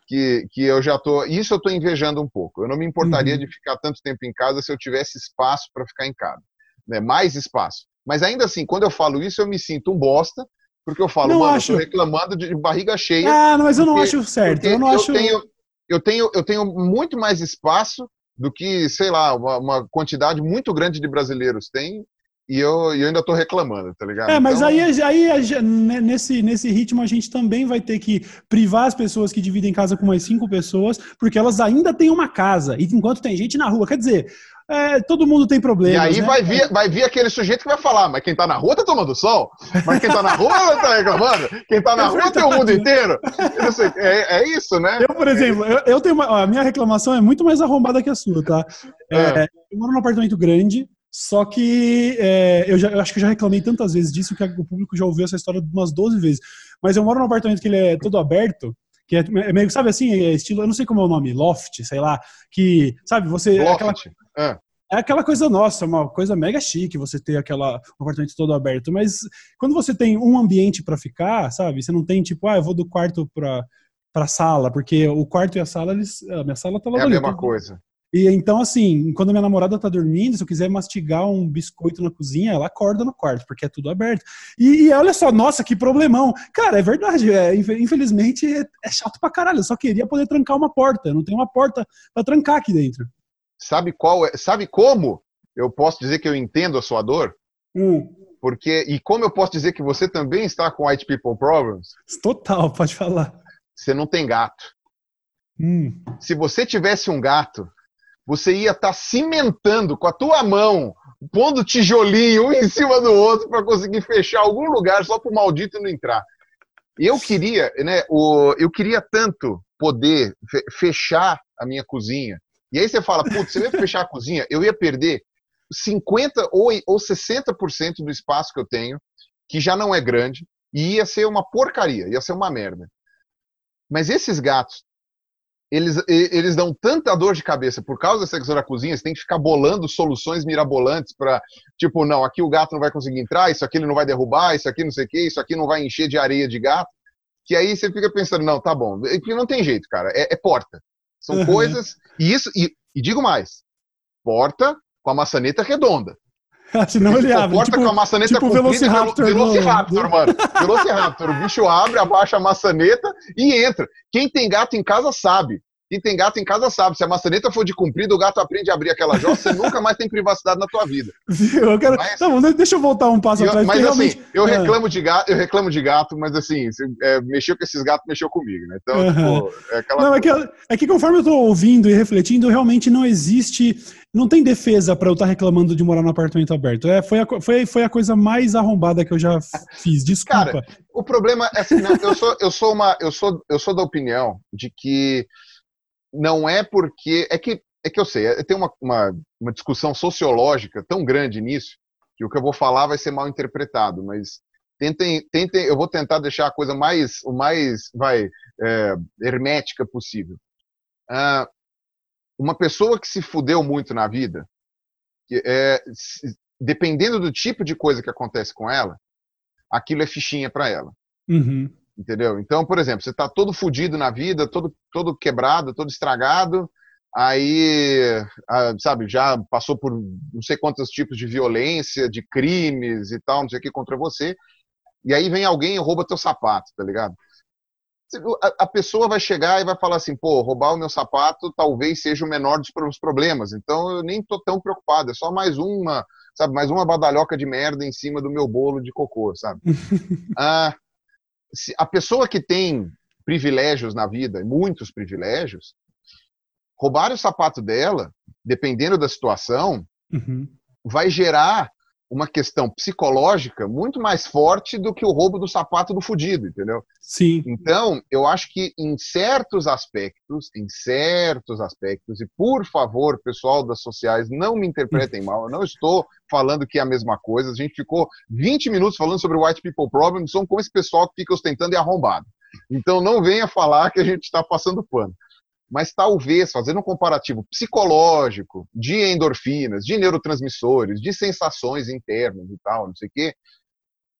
que, que eu já tô. Isso eu tô invejando um pouco. Eu não me importaria uhum. de ficar tanto tempo em casa se eu tivesse espaço para ficar em casa. Né? Mais espaço. Mas ainda assim, quando eu falo isso, eu me sinto um bosta, porque eu falo, não mano, acho. eu tô reclamando de barriga cheia. Ah, mas eu não porque, acho certo. Eu não eu acho. Tenho, eu, tenho, eu tenho muito mais espaço do que, sei lá, uma, uma quantidade muito grande de brasileiros têm e eu, eu ainda estou reclamando, tá ligado? É, mas então... aí, aí nesse, nesse ritmo a gente também vai ter que privar as pessoas que dividem casa com mais cinco pessoas, porque elas ainda têm uma casa, e enquanto tem gente na rua. Quer dizer, é, todo mundo tem problema. E aí né? vai, vir, vai vir aquele sujeito que vai falar, mas quem tá na rua tá tomando sol, mas quem tá na rua tá reclamando, quem tá na é rua tem o mundo inteiro. É, é, isso, né? Eu, por exemplo, eu, eu tenho uma, a minha reclamação é muito mais arrombada que a sua, tá? É, é. eu moro num apartamento grande, só que é, eu, já, eu acho que eu já reclamei tantas vezes disso que o público já ouviu essa história umas 12 vezes. Mas eu moro num apartamento que ele é todo aberto, que é, é meio, sabe assim, é estilo, eu não sei como é o nome, loft, sei lá, que, sabe, você... Loft. Aquela, é. é aquela coisa nossa, uma coisa mega chique você ter aquela, um apartamento todo aberto, mas quando você tem um ambiente para ficar, sabe, você não tem tipo, ah, eu vou do quarto para para sala, porque o quarto e a sala, eles, a minha sala tá lá É a mesma coisa. E então, assim, quando minha namorada tá dormindo, se eu quiser mastigar um biscoito na cozinha, ela acorda no quarto, porque é tudo aberto. E, e olha só, nossa, que problemão. Cara, é verdade, é, infelizmente é, é, chato pra caralho. Eu só queria poder trancar uma porta. Não tem uma porta para trancar aqui dentro. Sabe qual é? Sabe como eu posso dizer que eu entendo a sua dor? Hum. Porque, e como eu posso dizer que você também está com white people problems? Total, pode falar. Você não tem gato. Hum. Se você tivesse um gato, você ia estar tá cimentando com a tua mão, pondo tijolinho um em cima do outro para conseguir fechar algum lugar só para o maldito não entrar. Eu queria, né, o, eu queria tanto poder fechar a minha cozinha. E aí você fala, putz, se eu ia fechar a cozinha, eu ia perder 50 ou, ou 60% do espaço que eu tenho, que já não é grande, e ia ser uma porcaria, ia ser uma merda. Mas esses gatos eles, eles dão tanta dor de cabeça por causa dessa questão da cozinha, você tem que ficar bolando soluções mirabolantes para, tipo, não, aqui o gato não vai conseguir entrar, isso aqui ele não vai derrubar, isso aqui não sei o que, isso aqui não vai encher de areia de gato. Que aí você fica pensando, não, tá bom, porque não tem jeito, cara, é, é porta. São uhum. coisas, e isso, e, e digo mais, porta com a maçaneta redonda. Senão ele abre. Porta tipo, com a maçaneta tipo comprida, Velociraptor, Velociraptor, mano. Velociraptor. O bicho abre, abaixa a maçaneta e entra. Quem tem gato em casa sabe. Quem tem gato em casa sabe. Se a maçaneta for de comprido, o gato aprende a abrir aquela jossa, você nunca mais tem privacidade na tua vida. Eu quero... Mas, bom, deixa eu voltar um passo eu, atrás. Mas assim, realmente... eu, é. reclamo de gato, eu reclamo de gato, mas assim, é, mexeu com esses gatos, mexeu comigo, né? Então, uhum. tipo, é aquela. Não, é, que, é que conforme eu tô ouvindo e refletindo, realmente não existe não tem defesa para eu estar tá reclamando de morar no apartamento aberto. É, foi, a, foi, foi a coisa mais arrombada que eu já fiz. Desculpa. Cara, o problema é assim, não, eu, sou, eu, sou uma, eu, sou, eu sou da opinião de que não é porque. É que, é que eu sei, tem uma, uma, uma discussão sociológica tão grande nisso que o que eu vou falar vai ser mal interpretado, mas tentem, tentem, eu vou tentar deixar a coisa mais, o mais, vai, é, hermética possível. Uh, uma pessoa que se fudeu muito na vida, é, dependendo do tipo de coisa que acontece com ela, aquilo é fichinha para ela. Uhum. Entendeu? Então, por exemplo, você está todo fudido na vida, todo, todo quebrado, todo estragado, aí, sabe, já passou por não sei quantos tipos de violência, de crimes e tal, não sei o que contra você, e aí vem alguém e rouba teu sapato, tá ligado? a, pessoa vai chegar e vai falar assim, pô, roubar o meu sapato talvez seja o menor dos problemas, então eu nem tô tão preocupado, é só mais uma, sabe, mais uma badalhoca de merda em cima do meu bolo de cocô, sabe? ah, a pessoa que tem privilégios na vida, muitos privilégios, roubar o sapato dela, dependendo da situação, uhum. vai gerar uma questão psicológica muito mais forte do que o roubo do sapato do fudido, entendeu? Sim. Então, eu acho que em certos aspectos, em certos aspectos, e por favor, pessoal das sociais, não me interpretem mal, eu não estou falando que é a mesma coisa, a gente ficou 20 minutos falando sobre o White People Problem, são como esse pessoal que fica ostentando e arrombado. Então, não venha falar que a gente está passando pano mas talvez fazendo um comparativo psicológico de endorfinas, de neurotransmissores, de sensações internas e tal, não sei o quê,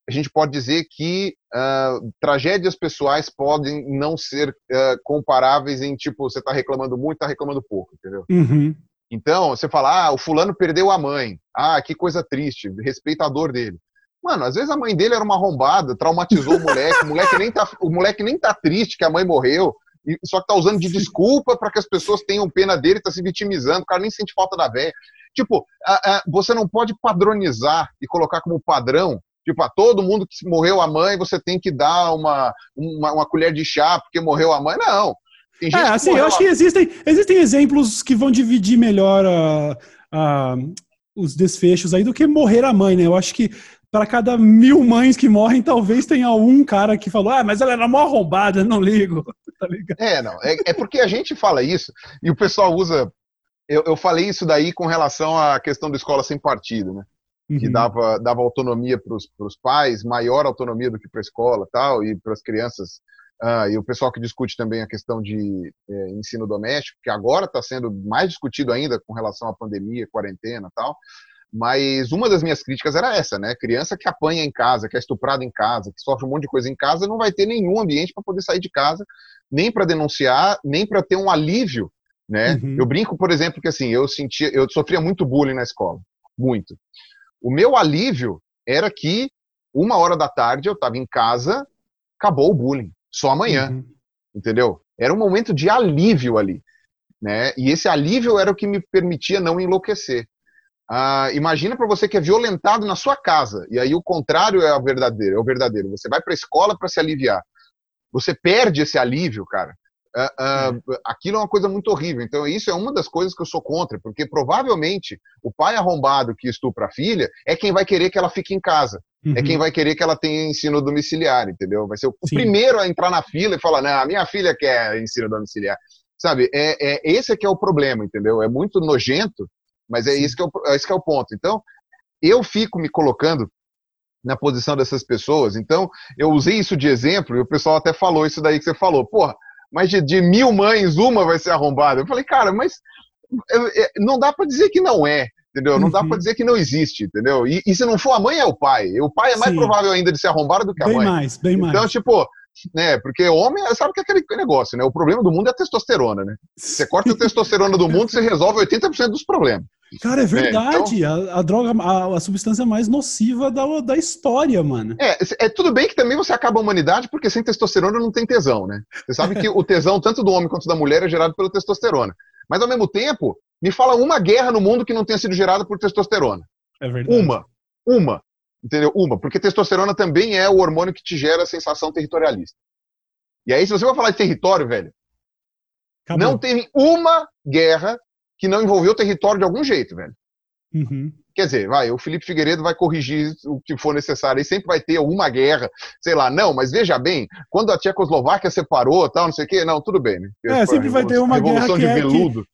a gente pode dizer que uh, tragédias pessoais podem não ser uh, comparáveis em tipo, você está reclamando muito, está reclamando pouco, entendeu? Uhum. Então, você fala, ah, o fulano perdeu a mãe, ah, que coisa triste, respeita a dor dele. Mano, às vezes a mãe dele era uma arrombada, traumatizou o moleque, o moleque nem tá, o moleque nem tá triste que a mãe morreu, só que tá usando de desculpa para que as pessoas tenham pena dele, tá se vitimizando, o cara nem sente falta da velha. Tipo, a, a, você não pode padronizar e colocar como padrão Tipo, a todo mundo que morreu a mãe, você tem que dar uma, uma, uma colher de chá porque morreu a mãe. Não. é, assim, eu acho a... que existem, existem exemplos que vão dividir melhor a, a, os desfechos aí do que morrer a mãe, né? Eu acho que para cada mil mães que morrem, talvez tenha um cara que falou, ah, mas ela era mó arrombada, não ligo. Tá é, não. É, é, porque a gente fala isso e o pessoal usa. Eu, eu falei isso daí com relação à questão da escola sem partido, né? Uhum. Que dava, dava autonomia para os pais, maior autonomia do que para a escola tal, e para as crianças. Uh, e o pessoal que discute também a questão de é, ensino doméstico, que agora está sendo mais discutido ainda com relação à pandemia, quarentena tal. Mas uma das minhas críticas era essa, né? Criança que apanha em casa, que é estuprada em casa, que sofre um monte de coisa em casa, não vai ter nenhum ambiente para poder sair de casa, nem para denunciar, nem para ter um alívio, né? Uhum. Eu brinco, por exemplo, que assim, eu sentia, eu sofria muito bullying na escola, muito. O meu alívio era que uma hora da tarde eu estava em casa, acabou o bullying, só amanhã, uhum. entendeu? Era um momento de alívio ali, né? E esse alívio era o que me permitia não enlouquecer. Ah, imagina para você que é violentado na sua casa, e aí o contrário é o verdadeiro, é o verdadeiro. Você vai para a escola para se aliviar. Você perde esse alívio, cara. Ah, ah, aquilo é uma coisa muito horrível. Então, isso é uma das coisas que eu sou contra, porque provavelmente o pai arrombado que estupra a filha é quem vai querer que ela fique em casa. É uhum. É quem vai querer que ela tenha ensino domiciliar, entendeu? Vai ser o Sim. primeiro a entrar na fila e falar: não, a minha filha quer ensino domiciliar. Sabe, é, é, esse é que é o problema, entendeu? É muito nojento mas é isso, que é, o, é isso que é o ponto. Então, eu fico me colocando na posição dessas pessoas. Então, eu usei isso de exemplo e o pessoal até falou isso daí que você falou. Porra, mas de, de mil mães, uma vai ser arrombada. Eu falei, cara, mas não dá para dizer que não é, entendeu? Não uhum. dá para dizer que não existe, entendeu? E, e, se não for a mãe, é o pai. O pai é mais Sim. provável ainda de ser arrombado do que a bem mãe. Bem mais, bem mais. Então, tipo, né? Porque homem, sabe que é aquele negócio, né? O problema do mundo é a testosterona, né? Você corta a testosterona do mundo, você resolve 80% dos problemas. Cara, é verdade. É, então... a, a, droga, a, a, substância mais nociva da, da história, mano. É, é, tudo bem que também você acaba a humanidade, porque sem testosterona não tem tesão, né? Você sabe que o tesão, tanto do homem quanto da mulher, é gerado pela testosterona. Mas ao mesmo tempo, me fala uma guerra no mundo que não tenha sido gerada por testosterona. É verdade. Uma. Uma. Entendeu? Uma. Porque testosterona também é o hormônio que te gera a sensação territorialista. E aí, se você vai falar de território, velho, Acabou. não teve uma guerra que não envolveu o território de algum jeito, velho. Uhum. Quer dizer, vai, o Felipe Figueiredo vai corrigir o que for necessário, e sempre vai ter alguma guerra, sei lá, não, mas veja bem, quando a Tchecoslováquia separou, tal, não sei o quê, não, tudo bem, né? É, sempre vai ter uma guerra que é,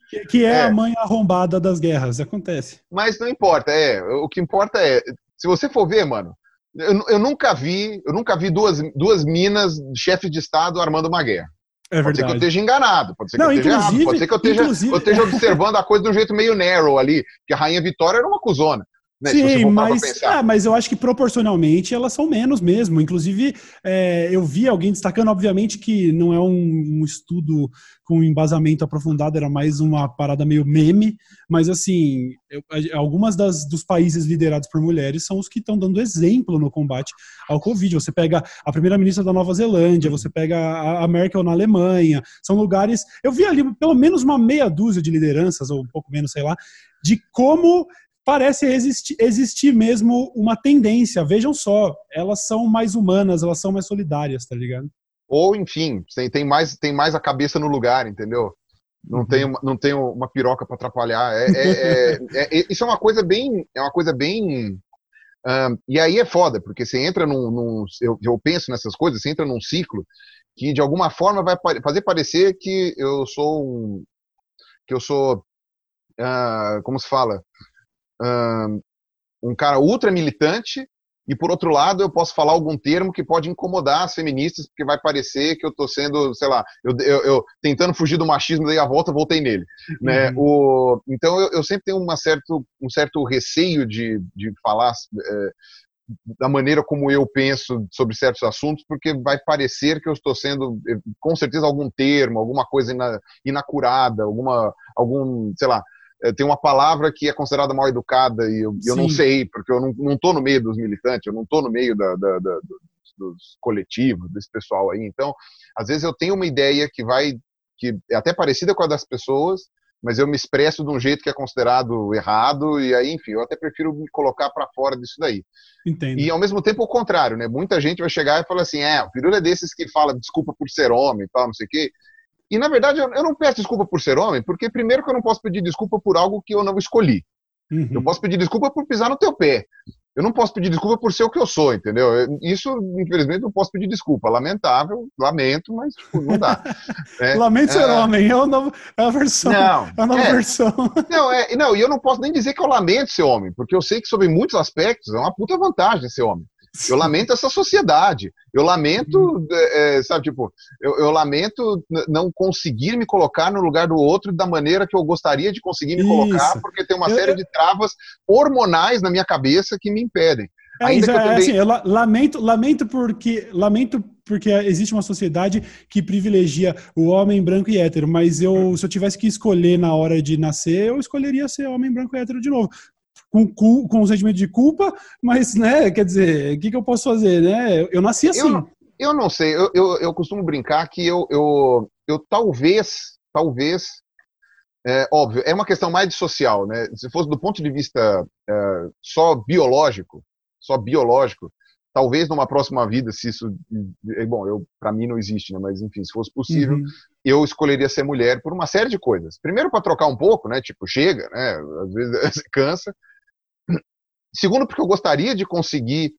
que, que é, é, a mãe arrombada das guerras, acontece. Mas não importa, é, o que importa é, se você for ver, mano, eu, eu nunca vi, eu nunca vi duas, duas minas, chefes de Estado armando uma guerra. É pode ser que eu esteja enganado, pode ser que não, eu esteja errado, pode ser que eu esteja, eu esteja observando a coisa de um jeito meio narrow ali, que a Rainha Vitória era uma cuzona. Né, Sim, mas, ah, mas eu acho que proporcionalmente elas são menos mesmo. Inclusive, é, eu vi alguém destacando, obviamente, que não é um, um, estudo com embasamento aprofundado, era mais uma parada meio meme, mas assim, eu, algumas das, dos países liderados por mulheres são os que estão dando exemplo no combate ao Covid. Você pega a primeira-ministra da Nova Zelândia, você pega a, a Merkel na Alemanha, são lugares. Eu vi ali pelo menos uma meia dúzia de lideranças, ou um pouco menos, sei lá, de como parece existir, existir mesmo uma tendência. Vejam só, elas são mais humanas, elas são mais solidárias, tá ligado? Ou, enfim, tem, mais, tem mais a cabeça no lugar, entendeu? Não, uhum. tem, uma, não tem uma piroca para atrapalhar. É, é, é, é, isso é uma coisa bem. É uma coisa bem. Um, e aí é foda, porque você entra num. num eu, eu, penso nessas coisas, você entra num ciclo que de alguma forma vai fazer parecer que eu sou um. que eu sou. Uh, como se fala? Um cara ultra militante e por outro lado eu posso falar algum termo que pode incomodar as feministas, porque vai parecer que eu estou sendo, sei lá, eu, eu, eu, tentando fugir do machismo, daí a volta voltei nele. Né? Uhum. O, então eu, eu, sempre tenho uma certo, um certo receio de, de falar é, da maneira como eu penso sobre certos assuntos, porque vai parecer que eu estou sendo, com certeza, algum termo, alguma coisa ina, inacurada, alguma, algum, sei lá, tem uma palavra que é considerada mal educada e eu, eu não sei, porque eu não estou no meio dos militantes, eu não estou no meio da, da, da, dos, dos, coletivos, desse pessoal aí. Então, às vezes eu tenho uma ideia que vai, que é até parecida com a das pessoas, mas eu me expresso de um jeito que é considerado errado e aí, enfim, eu até prefiro me colocar para fora disso daí. Entendo. E ao mesmo tempo o contrário, né? Muita gente vai chegar e falar assim, é, o Pirula é desses que fala desculpa por ser homem e tal, não sei o quê. E, na verdade, eu não peço desculpa por ser homem, porque, primeiro, que eu não posso pedir desculpa por algo que eu não escolhi. Uhum. Eu posso pedir desculpa por pisar no teu pé. Eu não posso pedir desculpa por ser o que eu sou, entendeu? Isso, infelizmente, não posso pedir desculpa. Lamentável, lamento, mas tipo, não dá. É, lamento ser é... homem, é, o novo, é versão. Não, é a nova é, versão. Não, é, não, e eu não posso nem dizer que eu lamento ser homem, porque eu sei que, sobre muitos aspectos, é uma puta vantagem ser homem. Eu lamento essa sociedade. Eu lamento, uhum. é, sabe, tipo, eu, eu, lamento não conseguir me colocar no lugar do outro da maneira que eu gostaria de conseguir me Isso. colocar, porque tem uma eu, série eu... de travas hormonais na minha cabeça que me impedem. É, Ainda é, também... assim, eu lamento, lamento porque lamento porque existe uma sociedade que privilegia o homem branco e hétero, mas eu, se eu tivesse que escolher na hora de nascer, eu escolheria ser homem branco e hétero de novo com, com um sentimento de culpa, mas, né, quer dizer, o que, que eu posso fazer, né? Eu nasci assim. Eu, eu não sei, eu, eu, eu, costumo brincar que eu, eu, eu talvez, talvez, é, óbvio, é uma questão mais de social, né? Se fosse do ponto de vista é, só biológico, só biológico, talvez numa próxima vida, se isso, é, bom, eu para mim não existe, né? Mas enfim, se fosse possível, uhum. eu escolheria ser mulher por uma série de coisas. Primeiro para trocar um pouco, né? Tipo chega, né? Às vezes cansa. Segundo, porque eu gostaria de conseguir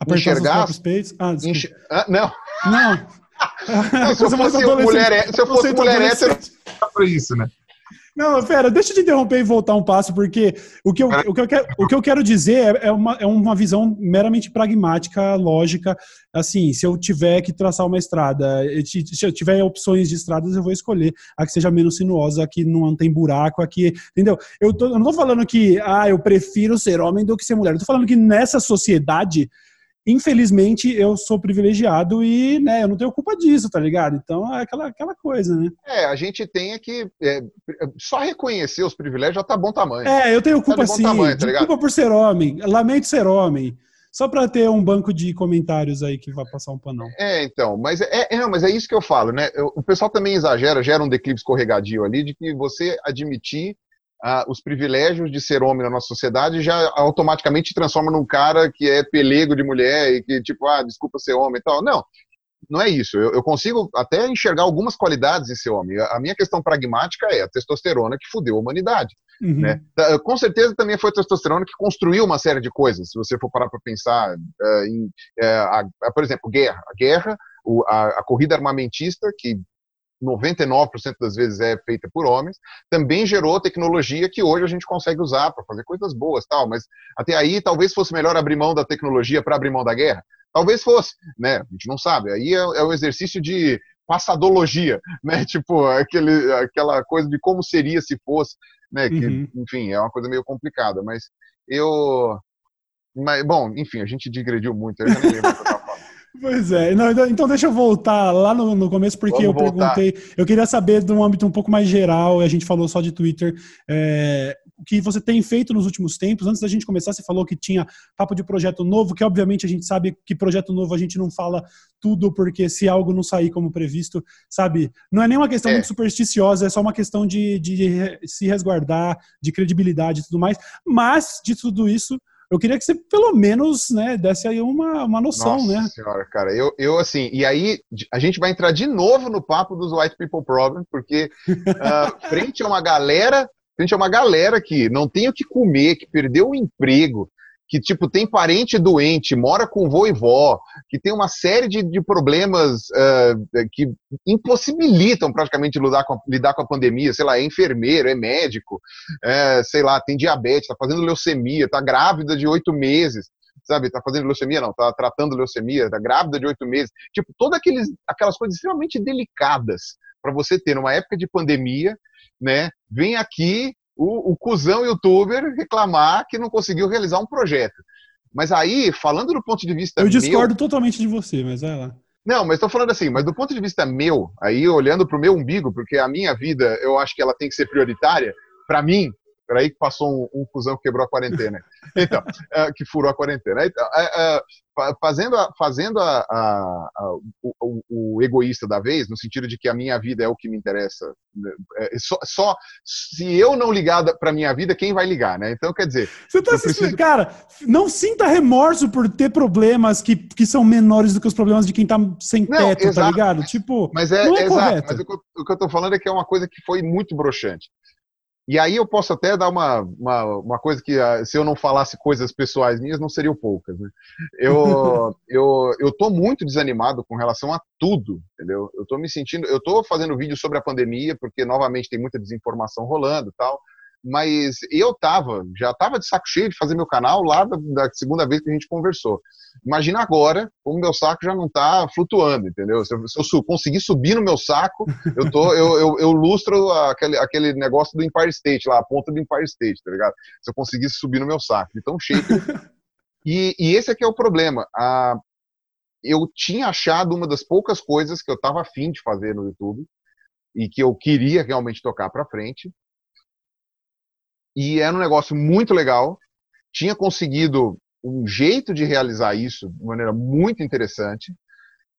Apertar enxergar. Os peitos. Ah, enx... ah, não. Não. não se, eu fosse mulher, se eu fosse mulher hétero, para isso, né? Não, pera, deixa te interromper e voltar um passo, porque o que eu, o que eu, quero, o que eu quero dizer é, é uma, é uma visão meramente pragmática, lógica. Assim, se eu tiver que traçar uma estrada, se eu tiver opções de estradas, eu vou escolher a que seja menos sinuosa, a que não tem buraco, aqui, entendeu? Eu, tô, eu não tô falando que, ah, eu prefiro ser homem do que ser mulher. Eu tô falando que nessa sociedade infelizmente, eu sou privilegiado e, né, eu não tenho culpa disso, tá ligado? Então, é aquela, aquela coisa, né? É, a gente tem que é, só reconhecer os privilégios já tá bom tamanho. É, eu tenho culpa tá sim, tamanho, tá culpa por ser homem, lamento ser homem. Só para ter um banco de comentários aí que vai passar um panão. É, então, mas é, é, mas é isso que eu falo, né? O pessoal também exagera, gera um declive escorregadio ali de que você admitir ah, os privilégios de ser homem na nossa sociedade já automaticamente transforma num cara que é pelego de mulher e que, tipo, ah, desculpa ser homem e tal. Não, não é isso. Eu, eu consigo até enxergar algumas qualidades em ser homem. A minha questão pragmática é a testosterona que fudeu a humanidade. Uhum. Né? Com certeza também foi a testosterona que construiu uma série de coisas, se você for parar para pensar uh, em, uh, a, por exemplo, guerra. A guerra, o, a, a corrida armamentista, que 99% das vezes é feita por homens, também gerou tecnologia que hoje a gente consegue usar para fazer coisas boas, tal, mas até aí talvez fosse melhor abrir mão da tecnologia para abrir mão da guerra. Talvez fosse, né? A gente não sabe. Aí é, é o exercício de passadologia, né? Tipo, aquele, aquela coisa de como seria se fosse, né? Que, uhum. enfim, é uma coisa meio complicada, mas eu mas, bom, enfim, a gente digrediu muito, eu já nem lembro o que eu. Pois é, Não, então, então deixa eu voltar lá no, no começo, porque Vamos eu voltar. perguntei, eu queria saber de um âmbito um pouco mais geral, e a gente falou só de Twitter, é, o que você tem feito nos últimos tempos. Antes da gente começar, você falou que tinha papo de projeto novo, que obviamente a gente sabe que projeto novo a gente não fala tudo, porque se algo não sair como previsto, sabe, não é nem uma questão é. muito supersticiosa, é só uma questão de, de se resguardar, de credibilidade e tudo mais, mas de tudo isso eu queria que você pelo menos, né, desse aí uma, uma noção, Nossa né? senhora, cara, eu, eu assim, e aí a gente vai entrar de novo no papo dos White People Problem, porque uh, frente a uma galera, frente a uma galera que não tem o que comer, que perdeu o emprego, que, tipo, tem parente doente, mora com vô e vó, que tem uma série de, de problemas uh, que impossibilitam praticamente lidar com, a, lidar com a pandemia, sei lá, é enfermeiro, é médico, é, sei lá, tem diabetes, está fazendo leucemia, está grávida de oito meses, sabe, tá fazendo leucemia, não, tá tratando leucemia, tá grávida de oito meses, tipo, todas aqueles, aquelas coisas extremamente delicadas para você ter numa época de pandemia, né, vem aqui o, o cuzão youtuber reclamar que não conseguiu realizar um projeto. Mas aí, falando do ponto de vista Eu discordo meu, totalmente de você, mas vai lá. Não, mas estou falando assim, mas do ponto de vista meu, aí olhando para o meu umbigo, porque a minha vida, eu acho que ela tem que ser prioritária, para mim, Peraí que passou um, um fusão que quebrou a quarentena. Então, uh, que furou a quarentena. Então, uh, uh, fazendo a, fazendo a, a, a o, o, egoísta da vez, no sentido de que a minha vida é o que me interessa. Né, é, só, só, se eu não ligar para minha vida, quem vai ligar, né? Então, quer dizer. Você tá preciso... Cara, não sinta remorso por ter problemas que, que são menores do que os problemas de quem tá sem não, teto, tá exato, tá ligado? Tipo, mas é, não é exato, correto. Mas o que eu tô falando é que é uma coisa que foi muito broxante. E aí eu posso até dar uma, uma, uma, coisa que, ah, se eu não falasse coisas pessoais minhas, não seriam poucas. Né? Eu, eu, eu tô muito desanimado com relação a tudo, entendeu? Eu tô me sentindo... Eu tô fazendo vídeo sobre a pandemia, porque, novamente, tem muita desinformação rolando e tal mas eu tava, já tava de saco cheio de fazer meu canal lá da, da, segunda vez que a gente conversou. Imagina agora como meu saco já não tá flutuando, entendeu? Se eu, se eu conseguir subir no meu saco, eu tô, eu, eu, eu, lustro aquele, aquele negócio do Empire State lá, a ponta do Empire State, tá ligado? Se eu conseguisse subir no meu saco, então cheio. e, e esse aqui é o problema. A, eu tinha achado uma das poucas coisas que eu tava afim de fazer no YouTube e que eu queria realmente tocar para frente e era um negócio muito legal. Tinha conseguido um jeito de realizar isso de maneira muito interessante.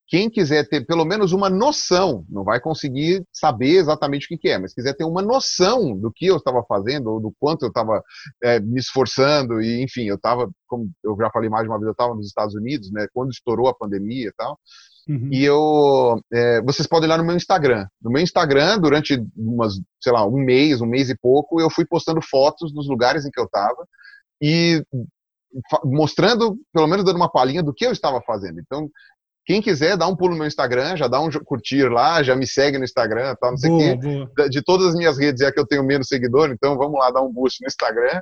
Quem quiser ter pelo menos uma noção, não vai conseguir saber exatamente o que, é, mas quiser ter uma noção do que eu estava fazendo, ou do quanto eu estava é, me esforçando, e enfim, eu estava, como eu já falei mais de uma vez, eu estava nos Estados Unidos, né, quando estourou a pandemia e tal, Uhum. E eu, é, vocês podem ir lá no meu Instagram. No meu Instagram, durante umas, sei lá, um mês, um mês e pouco, eu fui postando fotos dos lugares em que eu estava e mostrando, pelo menos dando uma palhinha do que eu estava fazendo. Então, quem quiser, dá um pulo no meu Instagram, já dá um curtir lá, já me segue no Instagram, tal, não sei boa, quê. De todas as minhas redes é a que eu tenho menos seguidor, então vamos lá dar um boost no Instagram.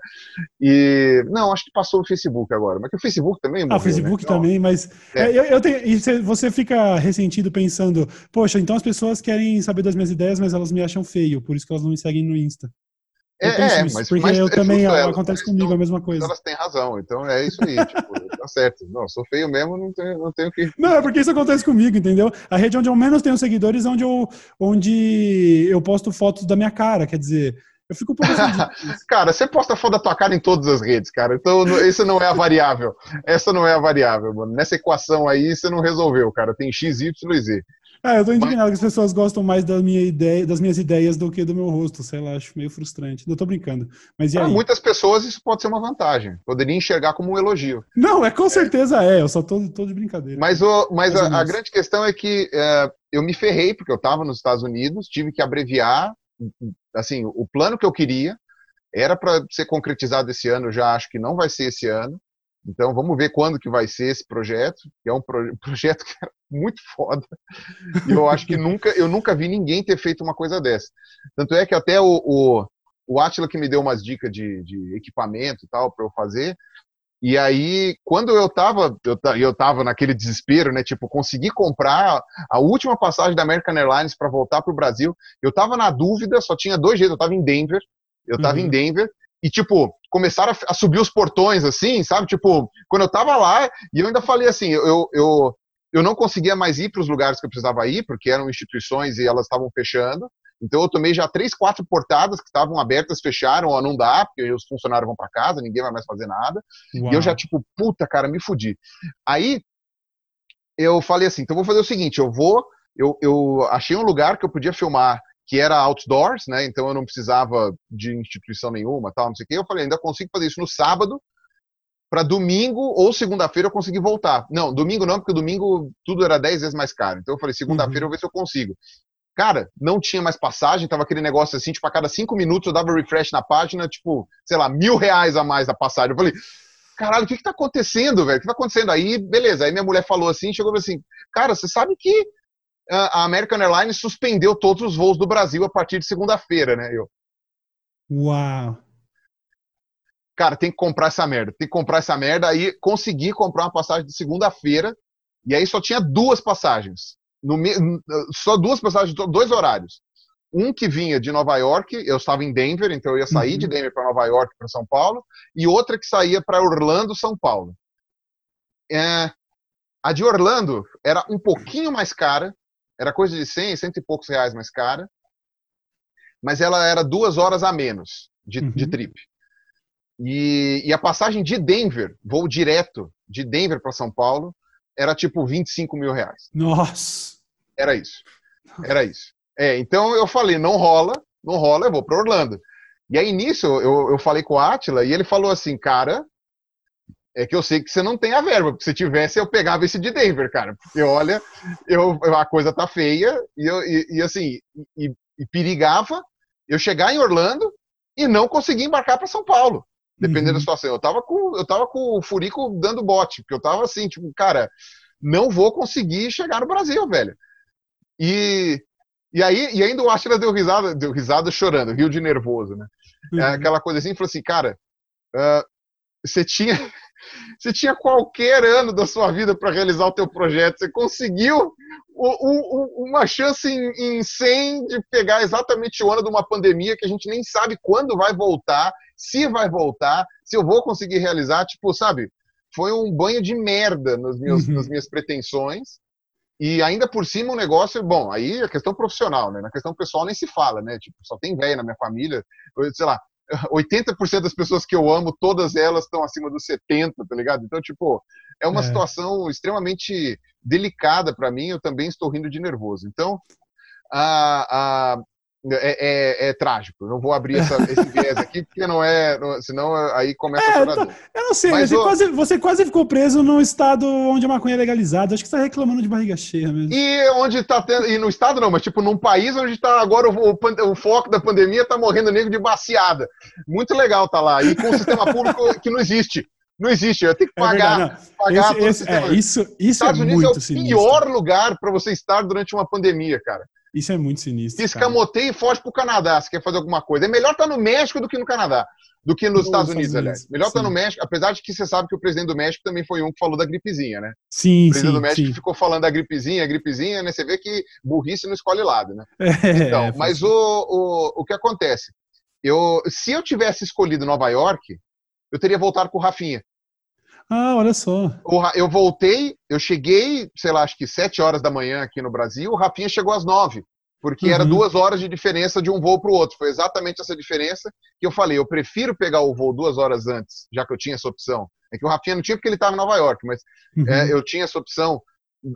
E não, acho que passou o Facebook agora, mas que o Facebook também morreu, Ah, o Facebook né? também, mas é. É, eu, eu tenho, e você fica ressentido pensando, poxa, então as pessoas querem saber das minhas ideias, mas elas me acham feio, por isso que elas não me seguem no Insta. Eu é, é mas, porque mas eu é também elas, acontece comigo a mesma coisa. Elas têm razão, então é isso aí, tipo, tá certo. Não, sou feio mesmo, não tenho, não tenho que. Não, é porque isso acontece comigo, entendeu? A rede onde eu menos tenho seguidores é onde eu, onde eu posto fotos da minha cara, quer dizer. Eu fico um pouco Cara, você posta foto da tua cara em todas as redes, cara. Então, isso não é a variável. Essa não é a variável, mano. Nessa equação aí, você não resolveu, cara. Tem X, Y e Z. Ah, eu tô indignado que as pessoas gostam mais da minha ideia, das minhas ideias do que do meu rosto, sei lá, acho meio frustrante. Não tô brincando. Mas Para muitas pessoas isso pode ser uma vantagem. Poderia enxergar como um elogio. Não, é com certeza é, eu só tô, tô de brincadeira. Mas, o, mas a, a, grande questão é que é, eu me ferrei, porque eu tava nos Estados Unidos, tive que abreviar, assim, o plano que eu queria era para ser concretizado esse ano, já acho que não vai ser esse ano. Então vamos ver quando que vai ser esse projeto, que é um pro projeto que é muito foda. E eu acho que nunca, eu nunca vi ninguém ter feito uma coisa dessa. Tanto é que até o, o, o Atila que me deu umas dicas de, de equipamento e tal para eu fazer. E aí, quando eu tava, eu, eu tava naquele desespero, né? Tipo, consegui comprar a última passagem da American Airlines para voltar para o Brasil. Eu tava na dúvida, só tinha dois jeitos. Eu tava em Denver, eu tava uhum. em Denver, e, tipo, começaram a, subir os portões, assim, sabe? Tipo, quando eu tava lá, e eu ainda falei assim, eu, eu, eu não conseguia mais ir para os lugares que eu precisava ir, porque eram instituições e elas estavam fechando. Então eu tomei já três, quatro portadas que estavam abertas, fecharam, ó, não dá, porque os funcionários vão para casa, ninguém vai mais fazer nada. Uau. E eu já, tipo, puta, cara, me fudi. Aí eu falei assim, então vou fazer o seguinte, eu vou, eu, eu achei um lugar que eu podia filmar que era outdoors, né? Então eu não precisava de instituição nenhuma, tal, não sei o quê. Eu falei, ainda consigo fazer isso no sábado, para domingo ou segunda-feira eu conseguir voltar. Não, domingo não, porque domingo tudo era 10 vezes mais caro. Então eu falei, segunda-feira uhum. eu vou ver se eu consigo. Cara, não tinha mais passagem, tava aquele negócio assim, tipo, a cada cinco minutos eu dava refresh na página, tipo, sei lá, mil reais a mais da passagem. Eu falei, caralho, o que que tá acontecendo, velho? O que tá acontecendo? Aí, beleza. Aí minha mulher falou assim, chegou assim, cara, você sabe que a American Airlines suspendeu todos os voos do Brasil a partir de segunda-feira, né? Eu, Uau. cara, tem que comprar essa merda, tem que comprar essa merda. Aí consegui comprar uma passagem de segunda-feira, e aí só tinha duas passagens. No, só duas passagens, dois horários. Um que vinha de Nova York, eu estava em Denver, então eu ia sair uhum. de Denver para Nova York, para São Paulo, e outra que saía para Orlando, São Paulo. É, a de Orlando era um pouquinho mais cara, era coisa de 100, cento e poucos reais mais cara, mas ela era duas horas a menos de, uhum. de trip. E, e, a passagem de Denver, voo direto de Denver para São Paulo, era tipo 25 mil reais. Nossa! Era isso. Era isso. É, então eu falei, não rola, não rola, eu vou para Orlando. E aí nisso eu, eu falei com o Atila e ele falou assim, cara, é que eu sei que você não tem a verba, porque se tivesse eu pegava esse de Denver, cara. Porque olha, eu, a coisa tá feia e, eu, e, e assim, e, e, perigava eu chegar em Orlando e não conseguir embarcar para São Paulo, dependendo uhum. da situação. Eu tava com eu tava com o furico dando bote, porque eu tava assim, tipo, cara, não vou conseguir chegar no Brasil, velho. E e aí, e ainda o Ashra deu risada, deu risada chorando, riu de nervoso, né? É uhum. É aquela coisa assim, falou assim, cara, uh, você tinha você tinha qualquer ano da sua vida para realizar o teu projeto, você conseguiu o, o, uma chance em, em 100 de pegar exatamente o ano de uma pandemia que a gente nem sabe quando vai voltar, se vai voltar, se eu vou conseguir realizar, tipo, sabe? Foi um banho de merda nos meus, uhum. nas minhas pretensões. E ainda por cima o um negócio, bom, aí a questão profissional, né? Na questão pessoal nem se fala, né? Tipo, só tem velho na minha família, sei lá, 80% das pessoas que eu amo, todas elas estão acima dos 70, tá ligado? Então, tipo, é uma é. situação extremamente delicada para mim, eu também estou rindo de nervoso. Então, a, a é, é, é, trágico. Eu não vou abrir essa, esse viés aqui, porque não é. Não, senão aí começa é, a chorar. Eu não sei, Mas você, o... quase, você quase ficou preso num estado onde a maconha é legalizada. Acho que você está reclamando de barriga cheia mesmo. E onde está tendo. E no estado não, mas tipo, num país onde está agora o, o, o, foco da pandemia está morrendo negro de baciada. Muito legal tá lá. E com um sistema público que não existe. Não existe, eu tenho que é pagar. É pagar esse, esse, é, isso, isso Estados é Unidos é o sinistro. pior lugar para você estar durante uma pandemia, cara. Isso é muito sinistro. Escamoteia e foge pro Canadá se quer fazer alguma coisa. É melhor estar tá no México do que no Canadá. Do que nos Estados Unidos, aliás. Melhor estar tá no México, apesar de que você sabe que o presidente do México também foi um que falou da gripezinha, né? Sim, O presidente sim, do México sim. ficou falando da gripezinha, gripezinha, né? Você vê que burrice não escolhe lado, né? É, então, mas o, o, o que acontece? Eu, se eu tivesse escolhido Nova York, eu teria voltado com o Rafinha. Ah, olha só. Eu voltei, eu cheguei, sei lá, acho que sete horas da manhã aqui no Brasil, o Rafinha chegou às nove porque uhum. era duas horas de diferença de um voo para o outro. Foi exatamente essa diferença que eu falei. Eu prefiro pegar o voo duas horas antes, já que eu tinha essa opção. É que o Rafinha não tinha porque ele estava em Nova York, mas uhum. é, eu tinha essa opção,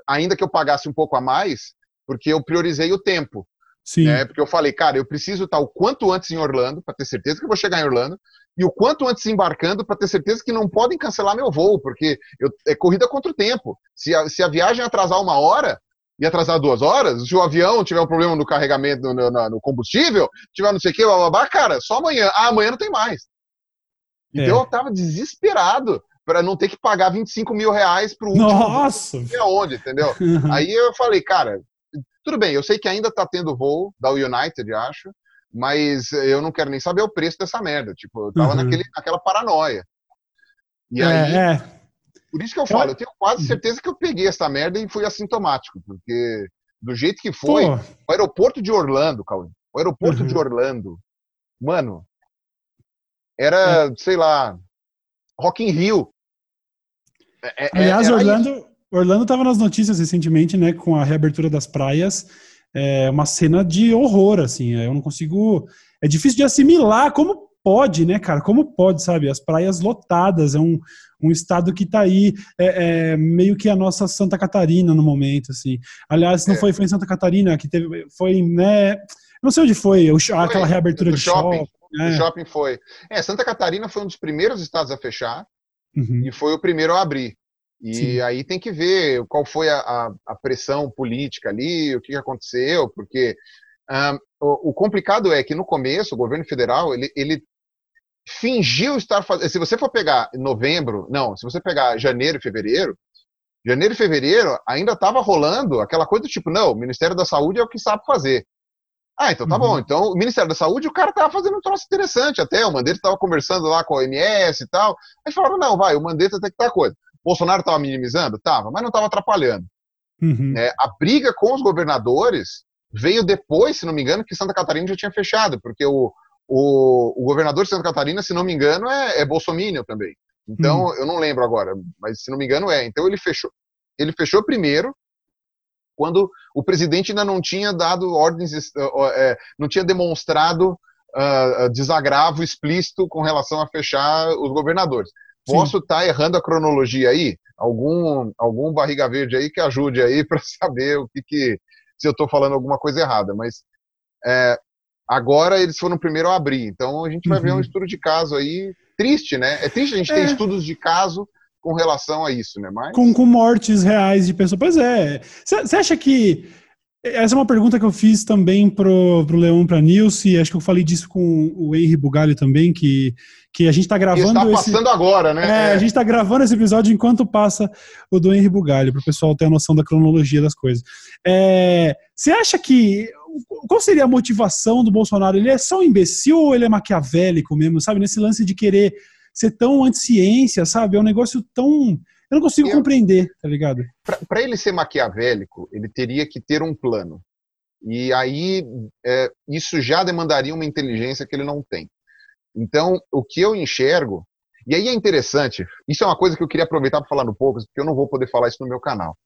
ainda que eu pagasse um pouco a mais, porque eu priorizei o tempo. Sim. Né? Porque eu falei, cara, eu preciso estar o quanto antes em Orlando, para ter certeza que eu vou chegar em Orlando, e o quanto antes embarcando, para ter certeza que não podem cancelar meu voo, porque eu, é corrida contra o tempo. Se a, se a viagem atrasar uma hora, e atrasar duas horas, se o avião tiver um problema no carregamento, no, no, no combustível, tiver não sei o que, blá, blá, blá, cara, só amanhã. Ah, amanhã não tem mais. Então é. eu tava desesperado para não ter que pagar 25 mil reais pro último. Nossa! Onde, entendeu? Uhum. Aí eu falei, cara, tudo bem, eu sei que ainda tá tendo voo da United, acho, mas eu não quero nem saber o preço dessa merda. Tipo, eu tava uhum. naquele, naquela paranoia. E é, aí. É. Por isso que eu falo, eu tenho quase certeza que eu peguei essa merda e fui assintomático, porque do jeito que foi, Pô. o aeroporto de Orlando, Cauê, o aeroporto uhum. de Orlando, mano, era, é. sei lá, Rock in Rio. É, é Aliás, Orlando, isso. Orlando estava nas notícias recentemente, né, com a reabertura das praias, é uma cena de horror, assim, eu não consigo, é difícil de assimilar como pode, né, cara? Como pode, sabe? As praias lotadas, é um, um estado que está aí é, é, meio que a nossa Santa Catarina no momento, assim. Aliás, não é. foi, foi em Santa Catarina que teve, foi, né? Não sei onde foi, o, foi aquela reabertura de shopping. shopping né? O shopping foi. É, Santa Catarina foi um dos primeiros estados a fechar uhum. e foi o primeiro a abrir. E Sim. aí tem que ver qual foi a, a, a, pressão política ali, o que aconteceu, porque um, o, o, complicado é que no começo o governo federal ele, ele fingiu estar fazendo. Se você for pegar novembro, não, se você pegar janeiro e fevereiro, janeiro e fevereiro ainda estava rolando aquela coisa do tipo, não, o Ministério da Saúde é o que sabe fazer. Ah, então tá uhum. bom. Então, o Ministério da Saúde, o cara tava fazendo um troço interessante até. O Mandetta estava conversando lá com a OMS e tal. Aí falaram, não, vai, o Mandetta tem que estar coisa. Bolsonaro estava minimizando? Tava, mas não estava atrapalhando. Uhum. É, a briga com os governadores veio depois, se não me engano, que Santa Catarina já tinha fechado, porque o, o, o governador de Santa Catarina, se não me engano, é, é bolsominion também. Então, uhum. eu não lembro agora, mas se não me engano é. Então ele fechou. Ele fechou primeiro, quando o presidente ainda não tinha dado ordens, é, não tinha demonstrado uh, desagravo explícito com relação a fechar os governadores. Posso estar tá errando a cronologia aí? Algum, algum barriga verde aí que ajude aí para saber o que, que se eu estou falando alguma coisa errada. Mas é, agora eles foram primeiro a abrir. Então a gente vai uhum. ver um uhum. estudo de caso aí triste, né? É triste a gente é. ter estudos de caso com relação a isso, né? Mas... Com, com mortes reais de pessoas. Pois é. Você acha que. Essa é uma pergunta que eu fiz também pro, pro Leão para Nilce, acho que eu falei disso com o Henry Bugalho também, que, que a gente está gravando. Está passando esse... agora, né? É, é, a gente está gravando esse episódio enquanto passa o do Henry Bugalho, para o pessoal ter a noção da cronologia das coisas. É, você acha que. Qual seria a motivação do Bolsonaro? Ele é só um imbecil ou ele é maquiavélico mesmo, sabe? Nesse lance de querer ser tão anti-ciência, sabe? É um negócio tão. Eu não consigo eu, compreender, tá ligado? Para ele ser maquiavélico, ele teria que ter um plano. E aí, é, isso já demandaria uma inteligência que ele não tem. Então, o que eu enxergo. E aí é interessante, isso é uma coisa que eu queria aproveitar para falar no Poucas, porque eu não vou poder falar isso no meu canal.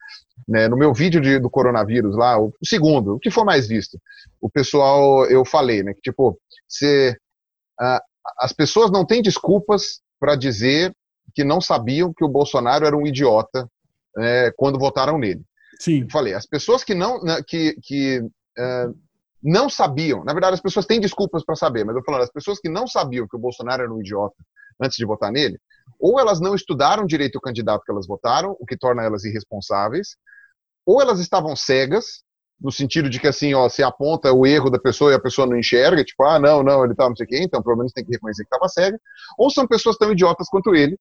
Né, no meu vídeo de, do coronavírus lá, o, o, segundo, o que for mais visto, o pessoal, eu falei, né, que tipo, você, as pessoas não têm desculpas para dizer que não sabiam que o Bolsonaro era um idiota é, quando votaram nele. Sim. Eu falei, as pessoas que não né, que, que é, não sabiam, na verdade as pessoas têm desculpas para saber, mas eu falo, as pessoas que não sabiam que o Bolsonaro era um idiota antes de votar nele, ou elas não estudaram direito o candidato que elas votaram, o que torna elas irresponsáveis, ou elas estavam cegas no sentido de que assim, ó, se aponta o erro da pessoa e a pessoa não enxerga, tipo, ah, não, não, ele tá não sei o quê, então pelo menos tem que reconhecer que estava cega, ou são pessoas tão idiotas quanto ele,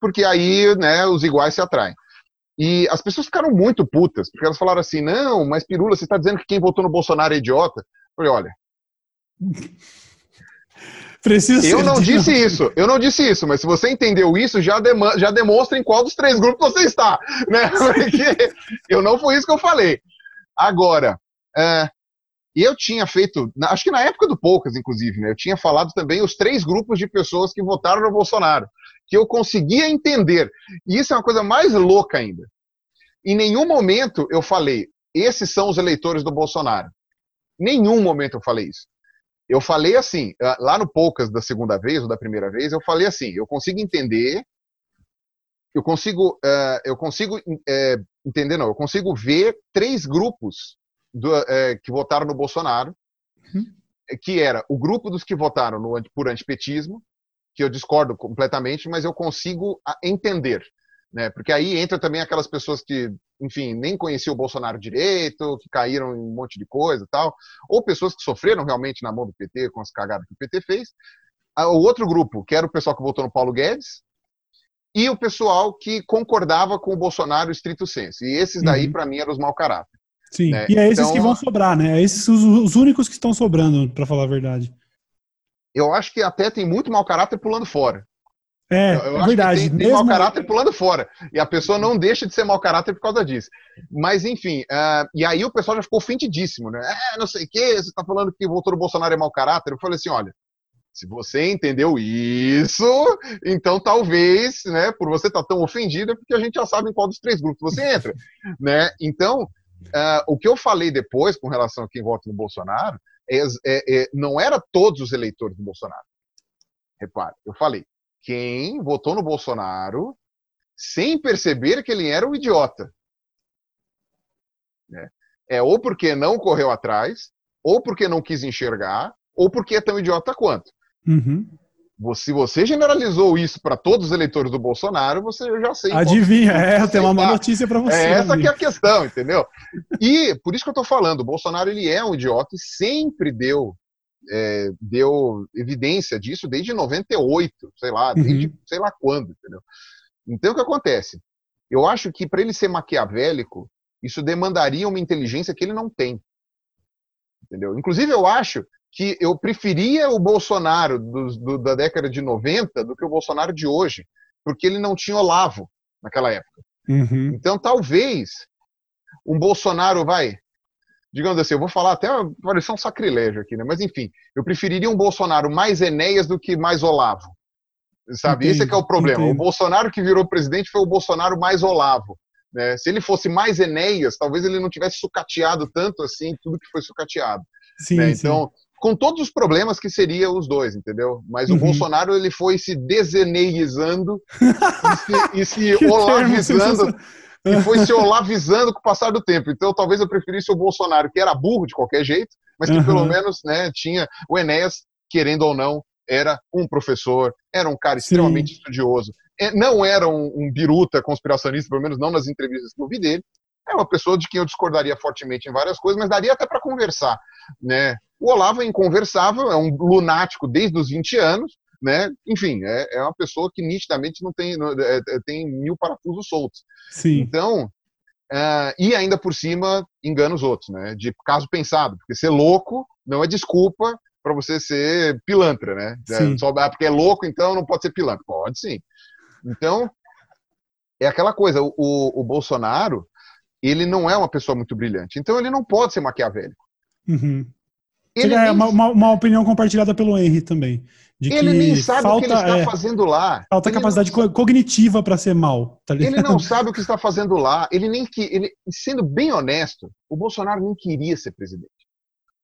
porque aí, né, os iguais se atraem. E as pessoas ficaram muito putas, porque elas falaram assim, não, mas Pirula, você está dizendo que quem votou no Bolsonaro é idiota? Eu falei, olha... Precisa eu não disse isso, eu não disse isso, mas se você entendeu isso, já, já demonstra em qual dos três grupos você está, né? Porque eu não foi isso que eu falei. Agora, é, eu tinha feito, acho que na época do Poucas, inclusive, né, eu tinha falado também os três grupos de pessoas que votaram no Bolsonaro, que eu conseguia entender. E isso é uma coisa mais louca ainda. Em nenhum momento eu falei, esses são os eleitores do Bolsonaro. Nenhum momento eu falei isso. Eu falei assim, ah, lá no Poucas da segunda vez ou da primeira vez, eu falei assim, eu consigo entender, eu consigo, uh, eu consigo uh, entender, não, eu consigo ver três grupos do, é, que votaram no Bolsonaro, uhum. que era o grupo dos que votaram no, por antipetismo, que eu discordo completamente, mas eu consigo entender. Né? Porque aí entra também aquelas pessoas que, enfim, nem conheciam o Bolsonaro direito, que caíram em um monte de coisa tal, ou pessoas que sofreram realmente na mão do PT com as cagadas que o PT fez. O outro grupo, que era o pessoal que votou no Paulo Guedes, e o pessoal que concordava com o Bolsonaro estrito senso. E esses daí, uhum. para mim, eram os mau caráter. Sim, né? e é esses então, que vão sobrar, né? É esses os, os únicos que estão sobrando, para falar a verdade. Eu acho que até tem muito mau caráter pulando fora. É, eu, é verdade. tem, tem mau caráter pulando fora. E a pessoa não deixa de ser mau caráter por causa disso. Mas, enfim, uh, e aí o pessoal já ficou ofendidíssimo, né? É, não sei o quê, você está falando que votou no Bolsonaro é mau caráter. Eu falei assim: olha, se você entendeu isso, então talvez, né, por você estar tá tão ofendido, é porque a gente já sabe em qual dos três grupos você entra, né? Então, uh, o que eu falei depois com relação a quem vota no Bolsonaro é, é, não era todos os eleitores do Bolsonaro. Repare, eu falei quem votou no Bolsonaro sem perceber que ele era um idiota. É, é ou porque não correu atrás, ou porque não quis enxergar, ou porque é tão idiota quanto. Uhum. Se você generalizou isso para todos os eleitores do Bolsonaro, você já sei. Adivinha, é, eu tenho uma má notícia para você. É essa que é a questão, entendeu? E por isso que eu estou falando, o Bolsonaro ele é um idiota e sempre deu é, deu evidência disso desde 98, sei lá, desde uhum. sei lá quando, entendeu? Então o que acontece? Eu acho que para ele ser maquiavélico, isso demandaria uma inteligência que ele não tem. Entendeu? Inclusive, eu acho que eu preferia o Bolsonaro do, do, da década de 90 do que o Bolsonaro de hoje, porque ele não tinha Olavo naquela época. Uhum. Então, talvez um Bolsonaro vai. Digamos assim, eu vou falar até parecer um sacrilégio aqui, né? Mas enfim, eu preferiria um Bolsonaro mais Enéas do que mais Olavo. Sabe? Entendi, Esse é que é o problema. Entendi. O Bolsonaro que virou presidente foi o Bolsonaro mais Olavo. Né? Se ele fosse mais Enéas, talvez ele não tivesse sucateado tanto assim tudo que foi sucateato. Sim, né? Então, sim. Com todos os problemas que seria os dois, entendeu? Mas uhum. o Bolsonaro ele foi se deseneizando e se, e se olavizando e foi se olavizando com o passar do tempo. Então, talvez eu preferisse o Bolsonaro, que era burro de qualquer jeito, mas que uhum. pelo menos né, tinha o Enéas, querendo ou não, era um professor, era um cara extremamente Sim. estudioso, é, não era um, um biruta conspiracionista, pelo menos não nas entrevistas que eu vi dele. É uma pessoa de quem eu discordaria fortemente em várias coisas, mas daria até para conversar. Né? O Olavo é inconversável, é um lunático desde os 20 anos, né? Enfim, é, é uma pessoa que nitidamente não tem, não, é, é, tem mil parafusos soltos. Sim. Então, Uh, e ainda por cima engana os outros, né? De caso pensado, porque ser louco não é desculpa para você ser pilantra, né? É, só, ah, porque é louco, então não pode ser pilantra. Pode sim. Então, é aquela coisa, o, o, Bolsonaro, ele não é uma pessoa muito brilhante, então ele não pode ser maquiavélico. Uhum. Ele é nem... uma, uma, opinião compartilhada pelo Henry também. De ele que nem sabe falta, o que ele está é, fazendo lá. Falta ele capacidade não... cognitiva para ser mal. Tá ele não sabe o que está fazendo lá. Ele nem que, ele, sendo bem honesto, o Bolsonaro nem queria ser presidente.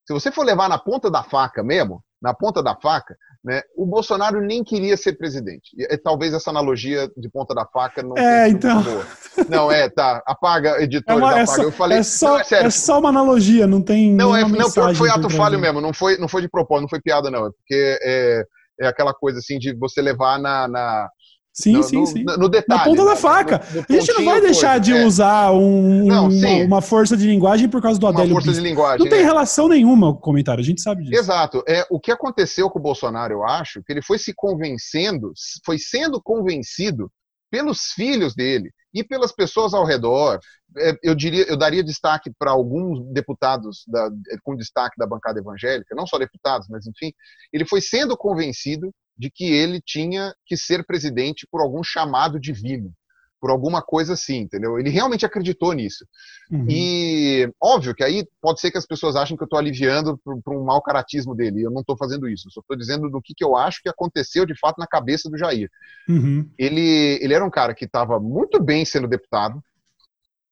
Se você for levar na ponta da faca mesmo, na ponta da faca, né, o Bolsonaro nem queria ser presidente. E, talvez essa analogia de ponta da faca não é, então... boa. Não, é, tá. Apaga, editores, é uma, apaga. É só, eu falei, é só, é, é, só uma analogia, não tem. Não, é, não foi ato falho mesmo, não foi, não foi de propósito, não foi piada, não. É porque é, é aquela coisa assim de você levar na, na Sim, no, sim, sim. No, detalhe. Na ponta né? da faca. No, no a gente não vai deixar coisa, de é. usar um, não, uma, uma, força de linguagem por causa do uma Adélio. Uma força de linguagem. Não tem é. relação nenhuma com o comentário, a gente sabe disso. Exato. É, o que aconteceu com o Bolsonaro, eu acho, que ele foi se convencendo, foi sendo convencido pelos filhos dele e pelas pessoas ao redor. É, eu diria, eu daria destaque para alguns deputados da, com destaque da bancada evangélica, não só deputados, mas enfim, ele foi sendo convencido de que ele tinha que ser presidente por algum chamado divino, por alguma coisa assim, entendeu? Ele realmente acreditou nisso. Uhum. E óbvio que aí pode ser que as pessoas achem que eu estou aliviando para um mau caratismo dele. Eu não estou fazendo isso. Eu só estou dizendo do que, que eu acho que aconteceu de fato na cabeça do Jair. Uhum. Ele, ele era um cara que estava muito bem sendo deputado,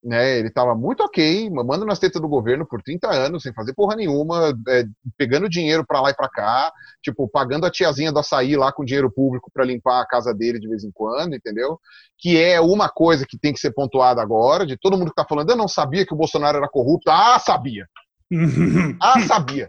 né? Ele estava muito ok, mamando nas tetas do governo por 30 anos, sem fazer porra nenhuma, é, pegando dinheiro para lá e para cá, tipo, pagando a tiazinha do açaí lá com dinheiro público para limpar a casa dele de vez em quando, entendeu? Que é uma coisa que tem que ser pontuada agora, de todo mundo que tá falando, eu não sabia que o Bolsonaro era corrupto. Ah, sabia! ah, sabia!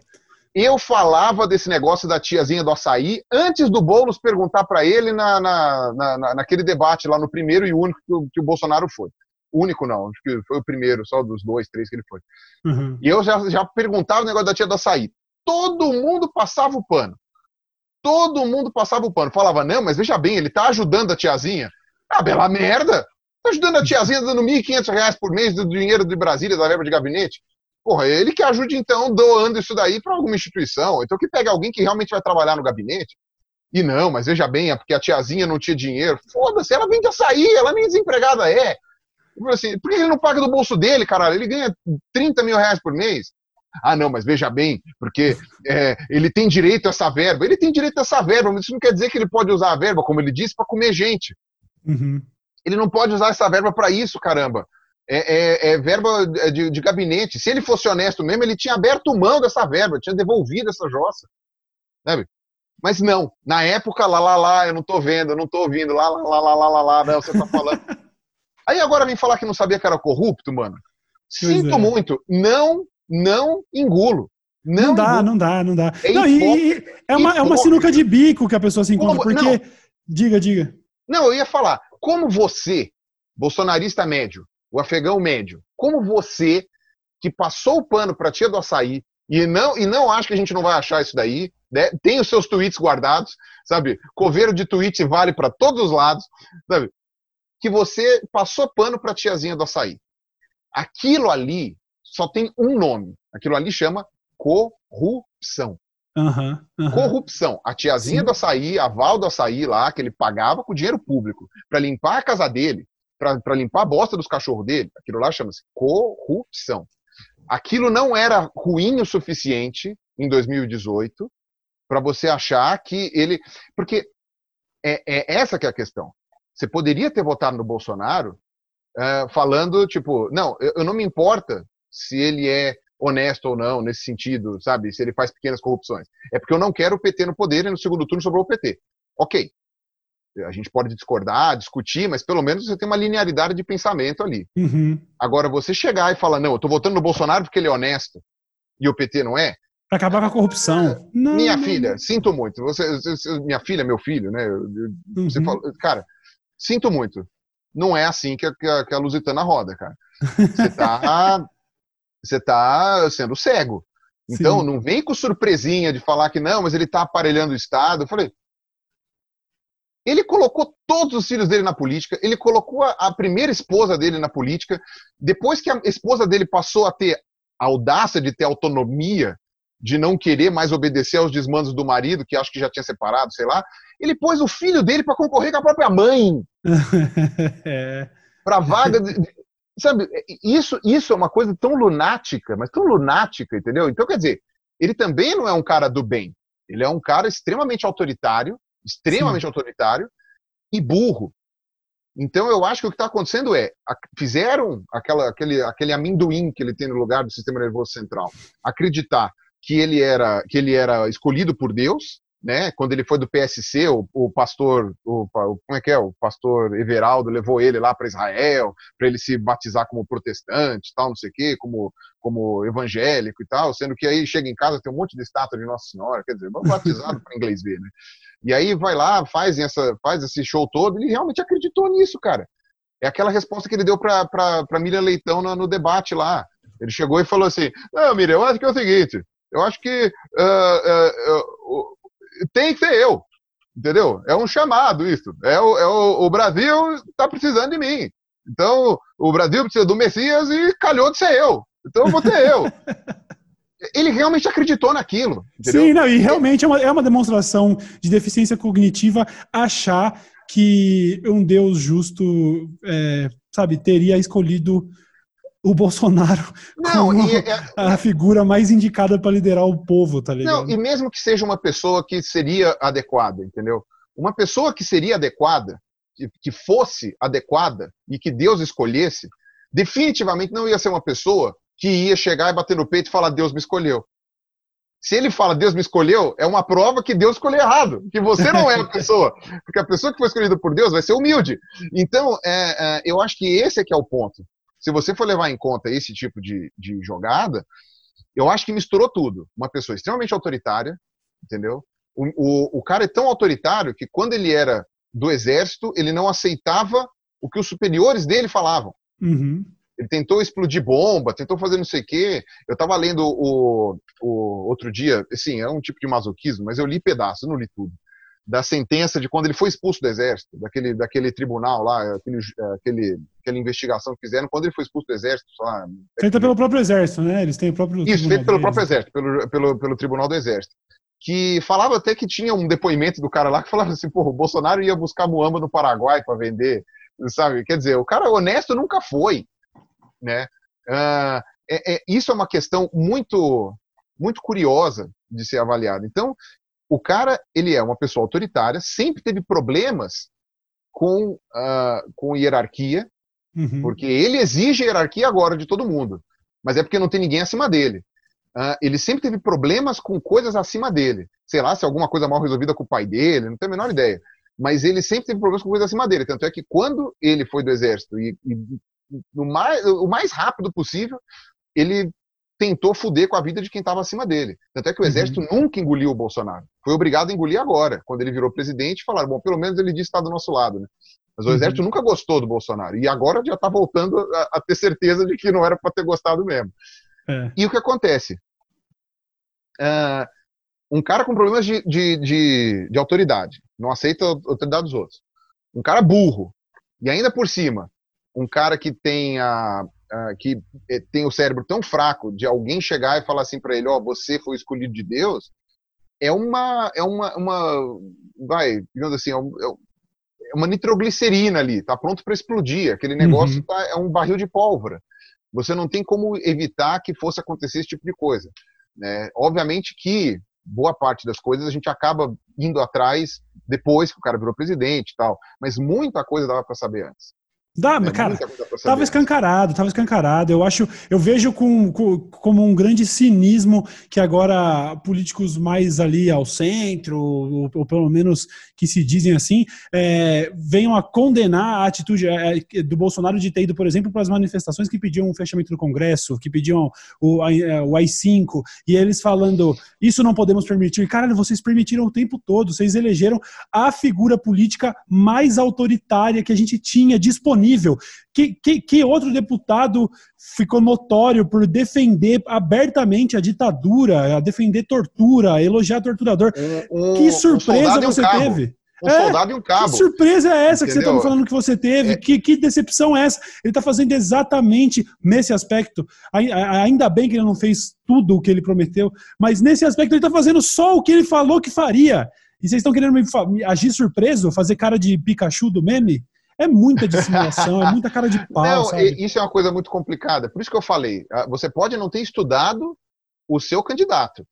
Eu falava desse negócio da tiazinha do açaí antes do Boulos perguntar para ele na, na, na, naquele debate lá no primeiro e único que o, que o Bolsonaro foi único não, acho que foi o primeiro, só dos dois, três que ele foi. Uhum. E eu já, já perguntava o negócio da tia do açaí. Todo mundo passava o pano. Todo mundo passava o pano. Falava, não, mas veja bem, ele tá ajudando a tiazinha. Ah, bela merda! Tá ajudando a tiazinha dando R$ 1.500 por mês do dinheiro de Brasília, da verba de gabinete. Porra, ele que ajude, então, doando isso daí para alguma instituição. Então, que pegue alguém que realmente vai trabalhar no gabinete. E não, mas veja bem, é porque a tiazinha não tinha dinheiro. Foda-se, ela vende açaí, ela nem desempregada é. Assim, por que ele não paga do bolso dele, caralho? Ele ganha 30 mil reais por mês. Ah, não, mas veja bem, porque é, ele tem direito a essa verba. Ele tem direito a essa verba, mas isso não quer dizer que ele pode usar a verba, como ele disse, para comer gente. Uhum. Ele não pode usar essa verba para isso, caramba. É, é, é verba de, de, gabinete. Se ele fosse honesto mesmo, ele tinha aberto mão dessa verba, tinha devolvido essa jossa. Sabe? Mas não, na época, lá, lá, lá, eu não tô vendo, eu não tô ouvindo, lá, lá, lá, lá, lá, lá, lá, não, você tá falando. Aí agora vem falar que não sabia que era corrupto, mano. Sinto é. muito. Não, não engulo. Não, não dá, engulo. não dá, não dá. É, não, e, é, uma, é uma sinuca de bico que a pessoa se encontra, como, porque. Não. Diga, diga. Não, eu ia falar. Como você, bolsonarista médio, o afegão médio, como você, que passou o pano pra tia do açaí, E não, e não acho que a gente não vai achar isso daí. Né? Tem os seus tweets guardados, sabe? Coveiro de tweet vale para todos os lados, sabe? Que você passou pano para a tiazinha do açaí. Aquilo ali só tem um nome. Aquilo ali chama corrupção. Uhum, uhum. Corrupção. A tiazinha Sim. do açaí, a Val do açaí lá, que ele pagava com dinheiro público para limpar a casa dele, para limpar a bosta dos cachorros dele, aquilo lá chama-se corrupção. Aquilo não era ruim o suficiente em 2018 para você achar que ele. Porque é, é, essa que é a questão. Você poderia ter votado no Bolsonaro uh, falando, tipo, não, eu, eu não me importa se ele é honesto ou não, nesse sentido, sabe? Se ele faz pequenas corrupções. É porque eu não quero o PT no poder e no segundo turno sobrou o PT. Ok. A gente pode discordar, discutir, mas pelo menos você tem uma linearidade de pensamento ali. Uhum. Agora, você chegar e falar, não, eu tô votando no Bolsonaro porque ele é honesto e o PT não é. Pra acabar com a corrupção. Não, minha não. filha, sinto muito. Você, você, minha filha, meu filho, né? Você uhum. fala, cara, sinto muito. Não é assim que a, que a, que a Lusitana roda, cara. Você tá você está sendo cego. Então, Sim. não vem com surpresinha de falar que não, mas ele está aparelhando o Estado. Eu falei. Ele colocou todos os filhos dele na política, ele colocou a, a primeira esposa dele na política. Depois que a esposa dele passou a ter a audácia de ter autonomia, de não querer mais obedecer aos desmandos do marido, que acho que já tinha separado, sei lá, ele pôs o filho dele para concorrer com a própria mãe. é. Para vaga de, Sabe, isso, isso é uma coisa tão lunática, mas tão lunática, entendeu? Então, quer dizer, ele também não é um cara do bem. Ele é um cara extremamente autoritário, extremamente Sim. autoritário e burro. Então, eu acho que o que está acontecendo é, fizeram aquela, aquele, aquele amendoim que ele tem no lugar do sistema nervoso central, acreditar que ele era, que ele era escolhido por Deus, né? Quando ele foi do PSC, o, o pastor, o, como é que é? O pastor Everaldo levou ele lá para Israel, para ele se batizar como protestante, tal, não sei o quê, como, como evangélico e tal, sendo que aí chega em casa tem um monte de estátua de Nossa Senhora, quer dizer, vamos batizado para inglês ver, né? E aí vai lá, faz essa, faz esse show todo, ele realmente acreditou nisso, cara. É aquela resposta que ele deu para Miriam Leitão no, no, debate lá. Ele chegou e falou assim: Não, Miriam, eu acho que é o seguinte. Eu acho que uh, uh, tem que ser eu. Entendeu? É um chamado isso. É o, é o, o Brasil está precisando de mim. Então, o Brasil precisa do Messias e calhou de ser eu. Então, eu vou ter eu. Ele realmente acreditou naquilo. Entendeu? Sim, não, e realmente é uma, é uma demonstração de deficiência cognitiva achar que um Deus justo, é, sabe, teria escolhido o Bolsonaro não, como e, é, a figura mais indicada para liderar o povo, tá ligado? Não, e mesmo que seja uma pessoa que seria adequada, entendeu? Uma pessoa que seria adequada, que, que fosse adequada e que Deus escolhesse, definitivamente não ia ser uma pessoa que ia chegar e bater no peito e falar Deus me escolheu. Se ele fala Deus me escolheu, é uma prova que Deus escolheu errado, que você não é a pessoa, porque a pessoa que foi escolhida por Deus vai ser humilde. Então, é, é, eu acho que esse é que é o ponto se você for levar em conta esse tipo de, de jogada, eu acho que misturou tudo. Uma pessoa extremamente autoritária, entendeu? O, o, o, cara é tão autoritário que quando ele era do exército, ele não aceitava o que os superiores dele falavam. Uhum. Ele tentou explodir bomba, tentou fazer não sei o quê. Eu estava lendo o, o outro dia, assim, é um tipo de masoquismo, mas eu li pedaços, não li tudo da sentença de quando ele foi expulso do exército, daquele, daquele tribunal lá, aquele, aquele, aquela investigação que fizeram, quando ele foi expulso do exército. Lá, Feita pelo próprio exército, né? Eles têm o próprio. Isso, feito pelo próprio exército, pelo, pelo, pelo tribunal do exército. Que falava até que tinha um depoimento do cara lá que falava assim: pô, o Bolsonaro ia buscar muamba no Paraguai para vender, sabe? Quer dizer, o cara honesto nunca foi, né? Uh, é, é, isso é uma questão muito muito curiosa de ser avaliada. Então, o cara, ele é uma pessoa autoritária, sempre teve problemas com, uh, com hierarquia, uhum. porque ele exige hierarquia agora de todo mundo, mas é porque não tem ninguém acima dele. Uh, ele sempre teve problemas com coisas acima dele. Sei lá se alguma coisa mal resolvida com o pai dele, não tenho a menor ideia. Mas ele sempre teve problemas com coisas acima dele. Tanto é que quando ele foi do exército e, e no mais, o mais rápido possível, ele tentou fuder com a vida de quem estava acima dele. Tanto é que o uhum. exército uhum. nunca engoliu o Bolsonaro. Foi obrigado a engolir agora, quando ele virou presidente, falaram, bom, pelo menos ele disse que está do nosso lado, né? Mas o uhum. exército nunca gostou do Bolsonaro. E agora já está voltando a, a, ter certeza de que não era para ter gostado mesmo. É. E o que acontece? uh, um cara com problemas de, de, de, de autoridade, não aceita a autoridade dos outros. Um cara burro, e ainda por cima, um cara que tem, a, que eh, tem o cérebro tão fraco de alguém chegar e falar assim para ele, ó, oh, você foi escolhido de Deus, é uma, é uma, uma vai, digamos assim, é, é, é uma nitroglicerina ali, tá pronto para explodir. Aquele negócio uhum. tá, é um barril de pólvora. Você não tem como evitar que fosse acontecer esse tipo de coisa. Né? Obviamente que boa parte das coisas a gente acaba indo atrás depois que o cara virou presidente e tal, mas muita coisa dava para saber antes. Dá, é, cara, tava escancarado, tava escancarado. Eu acho, eu vejo com, com, como um grande cinismo que agora políticos mais ali ao centro, ou, ou pelo menos que se dizem assim, é, venham a condenar a atitude é, do Bolsonaro de ter ido, por exemplo, para as manifestações que pediam o fechamento do Congresso, que pediam o, é, o AI-5, e eles falando, isso não podemos permitir. Caralho, vocês permitiram o tempo todo, vocês elegeram a figura política mais autoritária que a gente tinha disponível nível. Que, que, que outro deputado ficou notório por defender abertamente a ditadura, a defender tortura, a elogiar torturador? Um, um, que surpresa um você teve? um é, soldado e um cabo. Que surpresa é essa Entendeu? que você está me falando que você teve? É. Que, que decepção é essa? Ele está fazendo exatamente nesse aspecto. Ainda bem que ele não fez tudo o que ele prometeu, mas nesse aspecto ele está fazendo só o que ele falou que faria. E vocês estão querendo me agir surpreso, fazer cara de Pikachu do meme? É muita dissimulação, é muita cara de pau. Não, sabe? isso é uma coisa muito complicada. Por isso que eu falei, ah, você pode não ter estudado o seu candidato.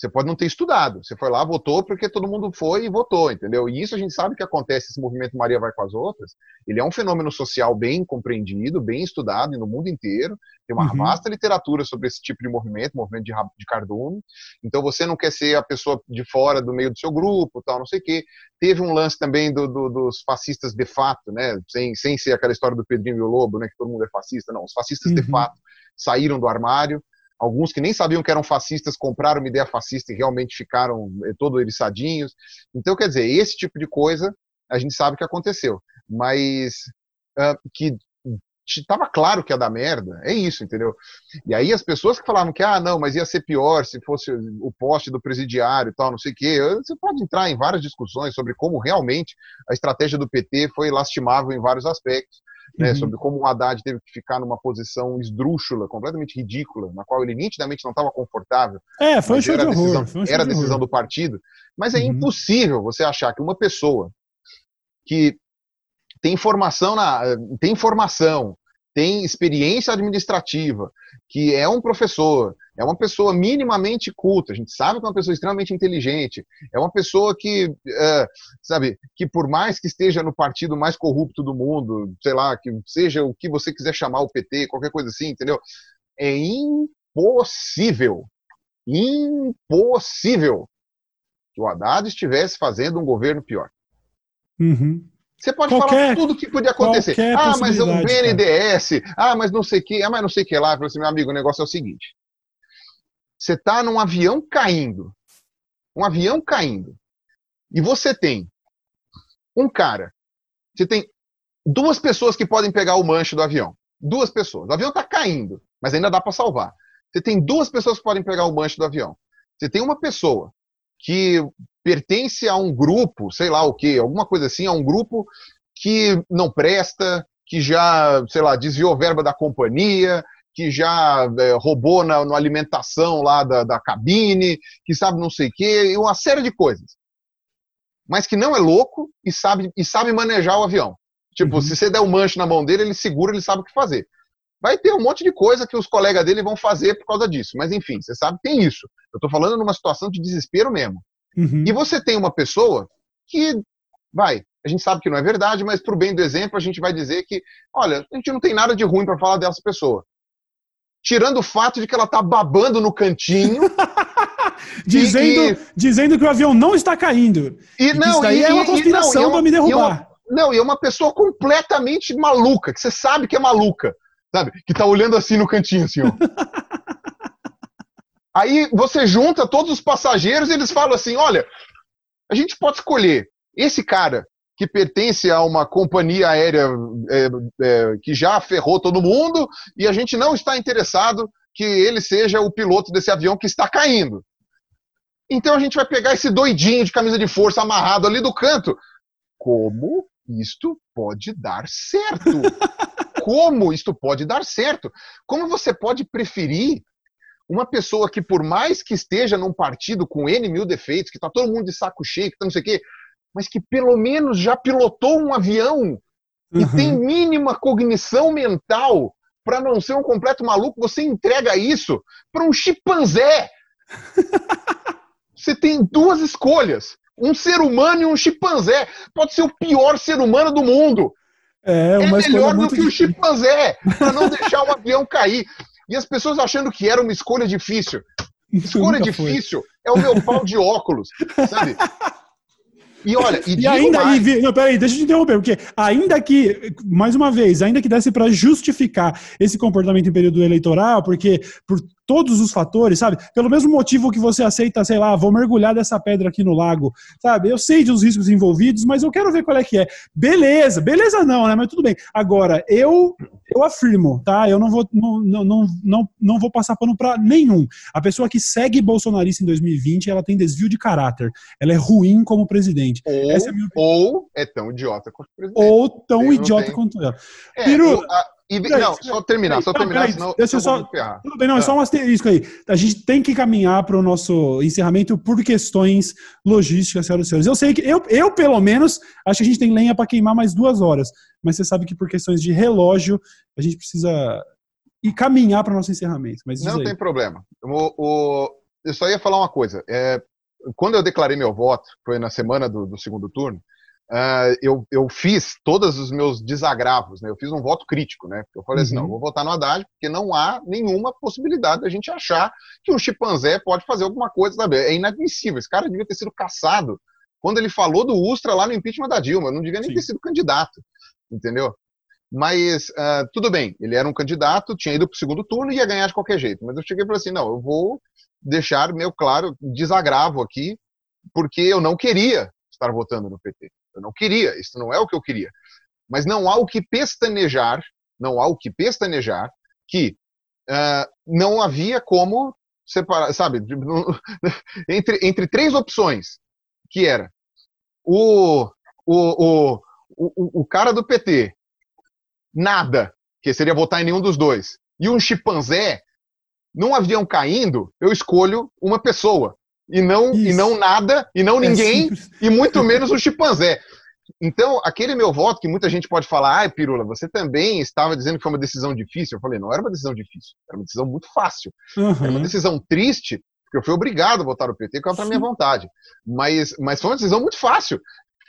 Você pode não ter estudado. Você foi lá, votou porque todo mundo foi e votou, entendeu? E isso a gente sabe que acontece, esse movimento Maria vai com as outras. Ele é um fenômeno social bem compreendido, bem estudado no mundo inteiro. Tem uma uhum. vasta literatura sobre esse tipo de movimento, movimento de, de cardume. Então você não quer ser a pessoa de fora do meio do seu grupo, tal, não sei o quê. Teve um lance também do, do, dos fascistas de fato, né? Sem, sem ser aquela história do Pedrinho e o Lobo, né? Que todo mundo é fascista. Não, os fascistas uhum. de fato saíram do armário Alguns que nem sabiam que eram fascistas compraram uma ideia fascista e realmente ficaram eh, todos eriçadinhos. Então, quer dizer, esse tipo de coisa a gente sabe que aconteceu. Mas uh, que estava claro que ia dar merda, é isso, entendeu? E aí as pessoas que falavam que, ah, não, mas ia ser pior se fosse o poste do presidiário e tal, não sei o quê, você pode entrar em várias discussões sobre como realmente a estratégia do PT foi lastimável em vários aspectos né, uhum. sobre como o Haddad teve que ficar numa posição esdrúxula, completamente ridícula, na qual ele nitidamente não estava confortável. É, foi um show era de decisão, horror. Um era a decisão do partido. Mas é uhum. impossível você achar que uma pessoa que tem formação na tem formação, tem experiência administrativa, que é um professor, é uma pessoa minimamente culta, a gente sabe que é uma pessoa extremamente inteligente, é uma pessoa que, é, sabe, que por mais que esteja no partido mais corrupto do mundo, sei lá, que seja o que você quiser chamar o PT, qualquer coisa assim, entendeu? É impossível, impossível que o Haddad estivesse fazendo um governo pior. Uhum. Você pode qualquer, falar tudo que podia acontecer. Ah, mas é um BNDS, cara. ah, mas não sei o que, ah, mas não sei o que lá. Eu falei assim, meu amigo, o negócio é o seguinte. Você está num avião caindo. Um avião caindo. E você tem um cara. Você tem duas pessoas que podem pegar o manche do avião. Duas pessoas. O avião está caindo, mas ainda dá para salvar. Você tem duas pessoas que podem pegar o manche do avião. Você tem uma pessoa que pertence a um grupo, sei lá o que, alguma coisa assim, a um grupo que não presta, que já, sei lá, desviou verba da companhia, que já é, roubou na, na, alimentação lá da, da cabine, que sabe não sei o quê, uma série de coisas. Mas que não é louco e sabe, e sabe manejar o avião. Tipo, uhum. se você der um manche na mão dele, ele segura, ele sabe o que fazer. Vai ter um monte de coisa que os colegas dele vão fazer por causa disso. Mas enfim, você sabe que tem isso. Eu estou falando numa situação de desespero mesmo. Uhum. E você tem uma pessoa que, vai, a gente sabe que não é verdade, mas por bem do exemplo, a gente vai dizer que, olha, a gente não tem nada de ruim para falar dessa pessoa. Tirando o fato de que ela tá babando no cantinho. dizendo, e, dizendo que o avião não está caindo. E, e não, isso e, é uma conspiração para me derrubar. não, e é uma pessoa completamente maluca, que você sabe que é maluca, sabe? Que tá olhando assim no cantinho, assim, ó. Aí você junta todos os passageiros e eles falam assim: olha, a gente pode escolher esse cara que pertence a uma companhia aérea é, é, que já ferrou todo mundo e a gente não está interessado que ele seja o piloto desse avião que está caindo. Então a gente vai pegar esse doidinho de camisa de força amarrado ali do canto. Como isto pode dar certo? Como isto pode dar certo? Como você pode preferir uma pessoa que, por mais que esteja num partido com N mil defeitos, que está todo mundo de saco cheio, que tá não sei o quê, mas que pelo menos já pilotou um avião uhum. e tem mínima cognição mental para não ser um completo maluco, você entrega isso para um chimpanzé. você tem duas escolhas: um ser humano e um chimpanzé. Pode ser o pior ser humano do mundo. É, é melhor do que o chimpanzé para não deixar o avião cair. E as pessoas achando que era uma escolha difícil. Escolha difícil foi. é o meu pau de óculos, sabe? E olha, e, e ainda mais... e, não, peraí, deixa eu te interromper, porque ainda que, mais uma vez, ainda que desse para justificar esse comportamento em período eleitoral, porque por todos os fatores, sabe? Pelo mesmo motivo que você aceita, sei lá, vou mergulhar dessa pedra aqui no lago, sabe? Eu sei dos riscos envolvidos, mas eu quero ver qual é que é. Beleza, beleza não, né? Mas tudo bem. Agora, eu eu afirmo, tá? Eu não vou não, não, não, não vou passar pano para nenhum. A pessoa que segue bolsonarista em 2020, ela tem desvio de caráter. Ela é ruim como presidente. Ou, Essa é, ou é tão idiota quanto o presidente. Ou tão idiota quanto ela. É, Piru, a e, não, só terminar, só terminar, peraí, senão deixa eu só, Tudo bem, não, é só um asterisco aí. A gente tem que caminhar para o nosso encerramento por questões logísticas, senhoras e senhores. Eu sei que, eu, eu pelo menos, acho que a gente tem lenha para queimar mais duas horas. Mas você sabe que por questões de relógio, a gente precisa ir caminhar para o nosso encerramento. Mas não tem problema. O, o, eu só ia falar uma coisa. É, quando eu declarei meu voto, foi na semana do, do segundo turno, uh, eu, eu fiz todos os meus desagravos, né? Eu fiz um voto crítico, né? Eu falei uhum. assim, não, uhum. vou votar no Haddad, porque não há nenhuma possibilidade da gente achar que um chimpanzé pode fazer alguma coisa, sabe? É inadmissível. Esse cara devia ter sido caçado quando ele falou do Ustra lá no impeachment da Dilma. Não devia nem Sim. ter sido candidato, entendeu? Mas uh, tudo bem, ele era um candidato, tinha ido para o segundo turno e ia ganhar de qualquer jeito. Mas eu cheguei e falei assim: não, eu vou deixar meu claro desagravo aqui, porque eu não queria estar votando no PT. Eu não queria, isso não é o que eu queria. Mas não há o que pestanejar, não há o que pestanejar que uh, não havia como separar, sabe, entre, entre três opções, que era o, o, o, o, o cara do PT, nada, que seria votar em nenhum dos dois, e um chimpanzé, num avião caindo, eu escolho uma pessoa e não, e não nada, e não é ninguém, simples. e muito menos o chimpanzé. Então, aquele meu voto, que muita gente pode falar, ai, Pirula, você também estava dizendo que foi uma decisão difícil. Eu falei, não era uma decisão difícil, era uma decisão muito fácil. Uhum. Era uma decisão triste, porque eu fui obrigado a votar o PT contra a minha vontade. Mas, mas foi uma decisão muito fácil.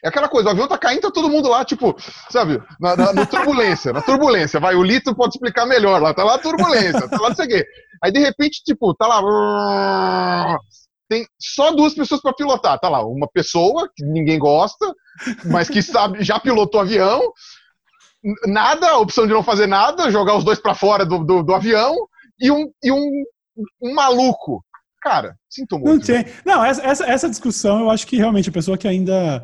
É aquela coisa, o avião tá caindo, tá todo mundo lá, tipo, sabe, na, na, na turbulência, na turbulência. Vai, o Lito pode explicar melhor lá, tá lá a turbulência, tá lá não sei o quê. Aí, de repente, tipo, tá lá tem só duas pessoas para pilotar. Tá lá, uma pessoa que ninguém gosta, mas que sabe, já pilotou avião. Nada, a opção de não fazer nada, jogar os dois para fora do, do, do, avião e um, e um, um maluco. Cara, sinto muito. Não, tem. não essa, essa, essa discussão eu acho que realmente a pessoa que ainda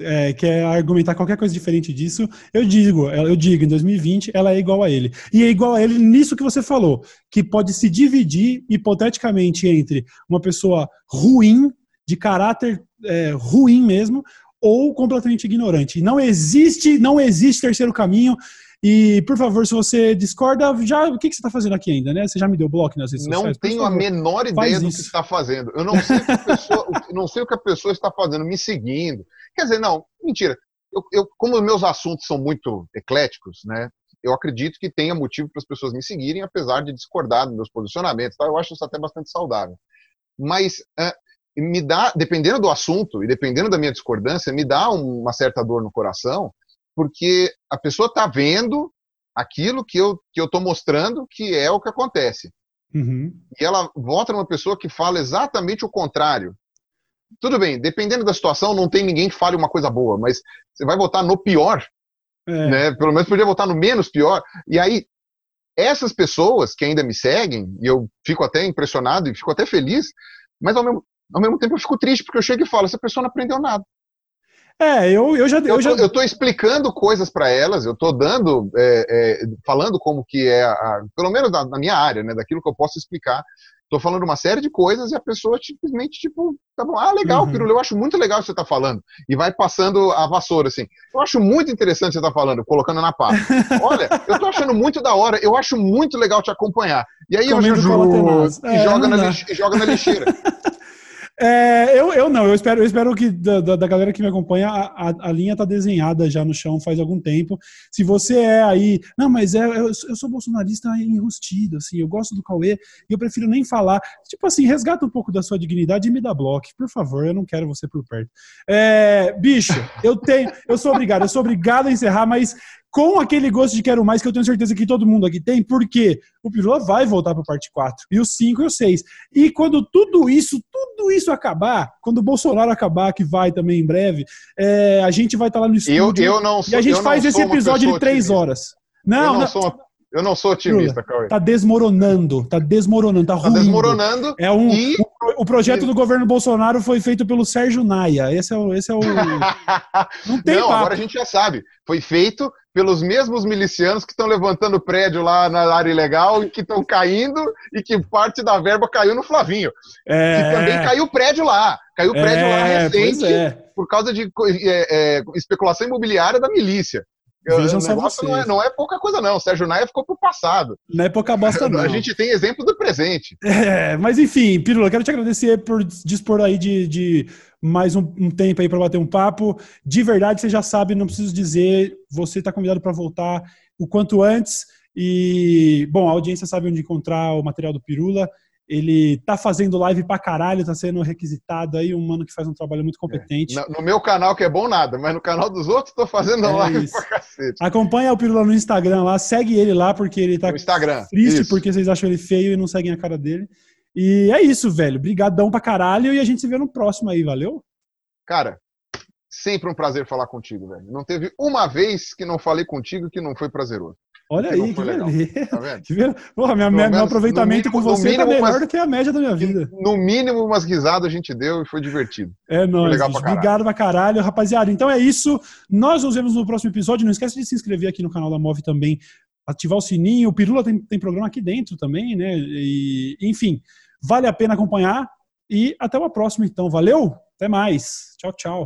é, quer argumentar qualquer coisa diferente disso, eu digo, eu digo, em 2020 ela é igual a ele. E é igual a ele nisso que você falou, que pode se dividir hipoteticamente entre uma pessoa ruim, de caráter é, ruim mesmo, ou completamente ignorante. Não existe, não existe terceiro caminho. E, por favor, se você discorda, já o que, que você está fazendo aqui ainda, né? Você já me deu bloco nas redes não sociais? Não tenho a menor ideia do que está fazendo. Eu não sei, o que a pessoa, não sei o que a pessoa está fazendo, me seguindo. Quer dizer, não, mentira. Eu, eu, como meus assuntos são muito ecléticos, né? Eu acredito que tenha motivo para as pessoas me seguirem, apesar de discordar dos meus posicionamentos. Tá? Eu acho isso até bastante saudável. Mas é, me dá, dependendo do assunto e dependendo da minha discordância, me dá uma certa dor no coração, porque a pessoa está vendo aquilo que eu que eu estou mostrando que é o que acontece. Uhum. E ela vota numa pessoa que fala exatamente o contrário tudo bem, dependendo da situação, não tem ninguém que fale uma coisa boa, mas você vai votar no pior, é. né? Pelo menos podia votar no menos pior. E aí, essas pessoas que ainda me seguem, e eu fico até impressionado e fico até feliz, mas ao mesmo, ao mesmo tempo eu fico triste, porque eu chego e falo, essa pessoa não aprendeu nada. É, eu, eu já. Eu, eu, já... Tô, eu tô explicando coisas para elas, eu tô dando, é, é, falando como que é, a, pelo menos na, na, minha área, né, daquilo que eu posso explicar. Tô falando uma série de coisas e a pessoa simplesmente, tipo, tá bom, ah, legal, uhum. Pirula, eu acho muito legal o que você tá falando. E vai passando a vassoura, assim. Eu acho muito interessante o que você tá falando, colocando na pá. Olha, eu tô achando muito da hora, eu acho muito legal te acompanhar. E aí Comendo eu já e, é, joga na lix, joga na lixeira. É, eu, eu não, eu espero, eu espero que da, da, galera que me acompanha, a, a, a, linha tá desenhada já no chão faz algum tempo. Se você é aí, não, mas é, eu, eu sou bolsonarista enrustido, assim, eu gosto do Cauê e eu prefiro nem falar. Tipo assim, resgata um pouco da sua dignidade e me dá bloco, por favor, eu não quero você por perto. É, bicho, eu tenho, eu sou obrigado, eu sou obrigado a encerrar, mas com aquele gosto de quero mais que eu tenho certeza que todo mundo aqui tem, porque o Pirula vai voltar para parte 4, e o 5 e o 6. E quando tudo isso, tudo isso acabar, quando o Bolsonaro acabar, que vai também em breve, é, a gente vai estar tá lá no estúdio eu, eu não sou, e a gente faz esse episódio de 3 horas. Não, eu não, não sou uma eu não sou otimista, Cauê. Tá desmoronando, tá desmoronando, tá, ruim. Tá desmoronando. É um, e... o, o, projeto do governo Bolsonaro foi feito pelo Sérgio Naia. Esse é o. Esse é o... Não tem Não, papo. agora a gente já sabe. Foi feito pelos mesmos milicianos que estão levantando prédio lá na área ilegal e que estão caindo e que parte da verba caiu no Flavinho. É... E também caiu prédio lá. Caiu prédio é, lá recente é. por causa de é, é, especulação imobiliária da milícia. Vejam só vocês. Não é, não é pouca coisa, não. O Sérgio Naia ficou pro passado. Não é pouca bosta, não. A gente tem exemplo do presente. É, mas enfim, Pirula, quero te agradecer por dispor aí de, de mais um, um, tempo aí para bater um papo. De verdade, você já sabe, não preciso dizer, você está convidado para voltar o quanto antes. E, bom, a audiência sabe onde encontrar o material do Pirula. Ele tá fazendo live pra caralho, tá sendo requisitado aí, um mano que faz um trabalho muito competente. É. No, meu canal, que é bom nada, mas no canal dos outros tô fazendo é live isso. pra cacete. Acompanha o Pirula no Instagram lá, segue ele lá, porque ele tá no Instagram. triste isso. porque vocês acham ele feio e não seguem a cara dele. E é isso, velho. Brigadão pra caralho e a gente se vê no próximo aí, valeu? Cara, sempre um prazer falar contigo, velho. Não teve uma vez que não falei contigo que não foi prazeroso. Olha aí, que beleza. Tá que minha, minha, meu aproveitamento mínimo, com você tá melhor umas, do que a média da minha vida. No mínimo, umas risadas a gente deu e foi divertido. É nóis. Legal pra Obrigado pra caralho, rapaziada. Então é isso. Nós nos vemos no próximo episódio. Não esquece de se inscrever aqui no canal da Move também. Ativar o sininho. O Pirula tem, tem programa aqui dentro também, né? E, enfim, vale a pena acompanhar. E até uma próxima, então. Valeu? Até mais. Tchau, tchau.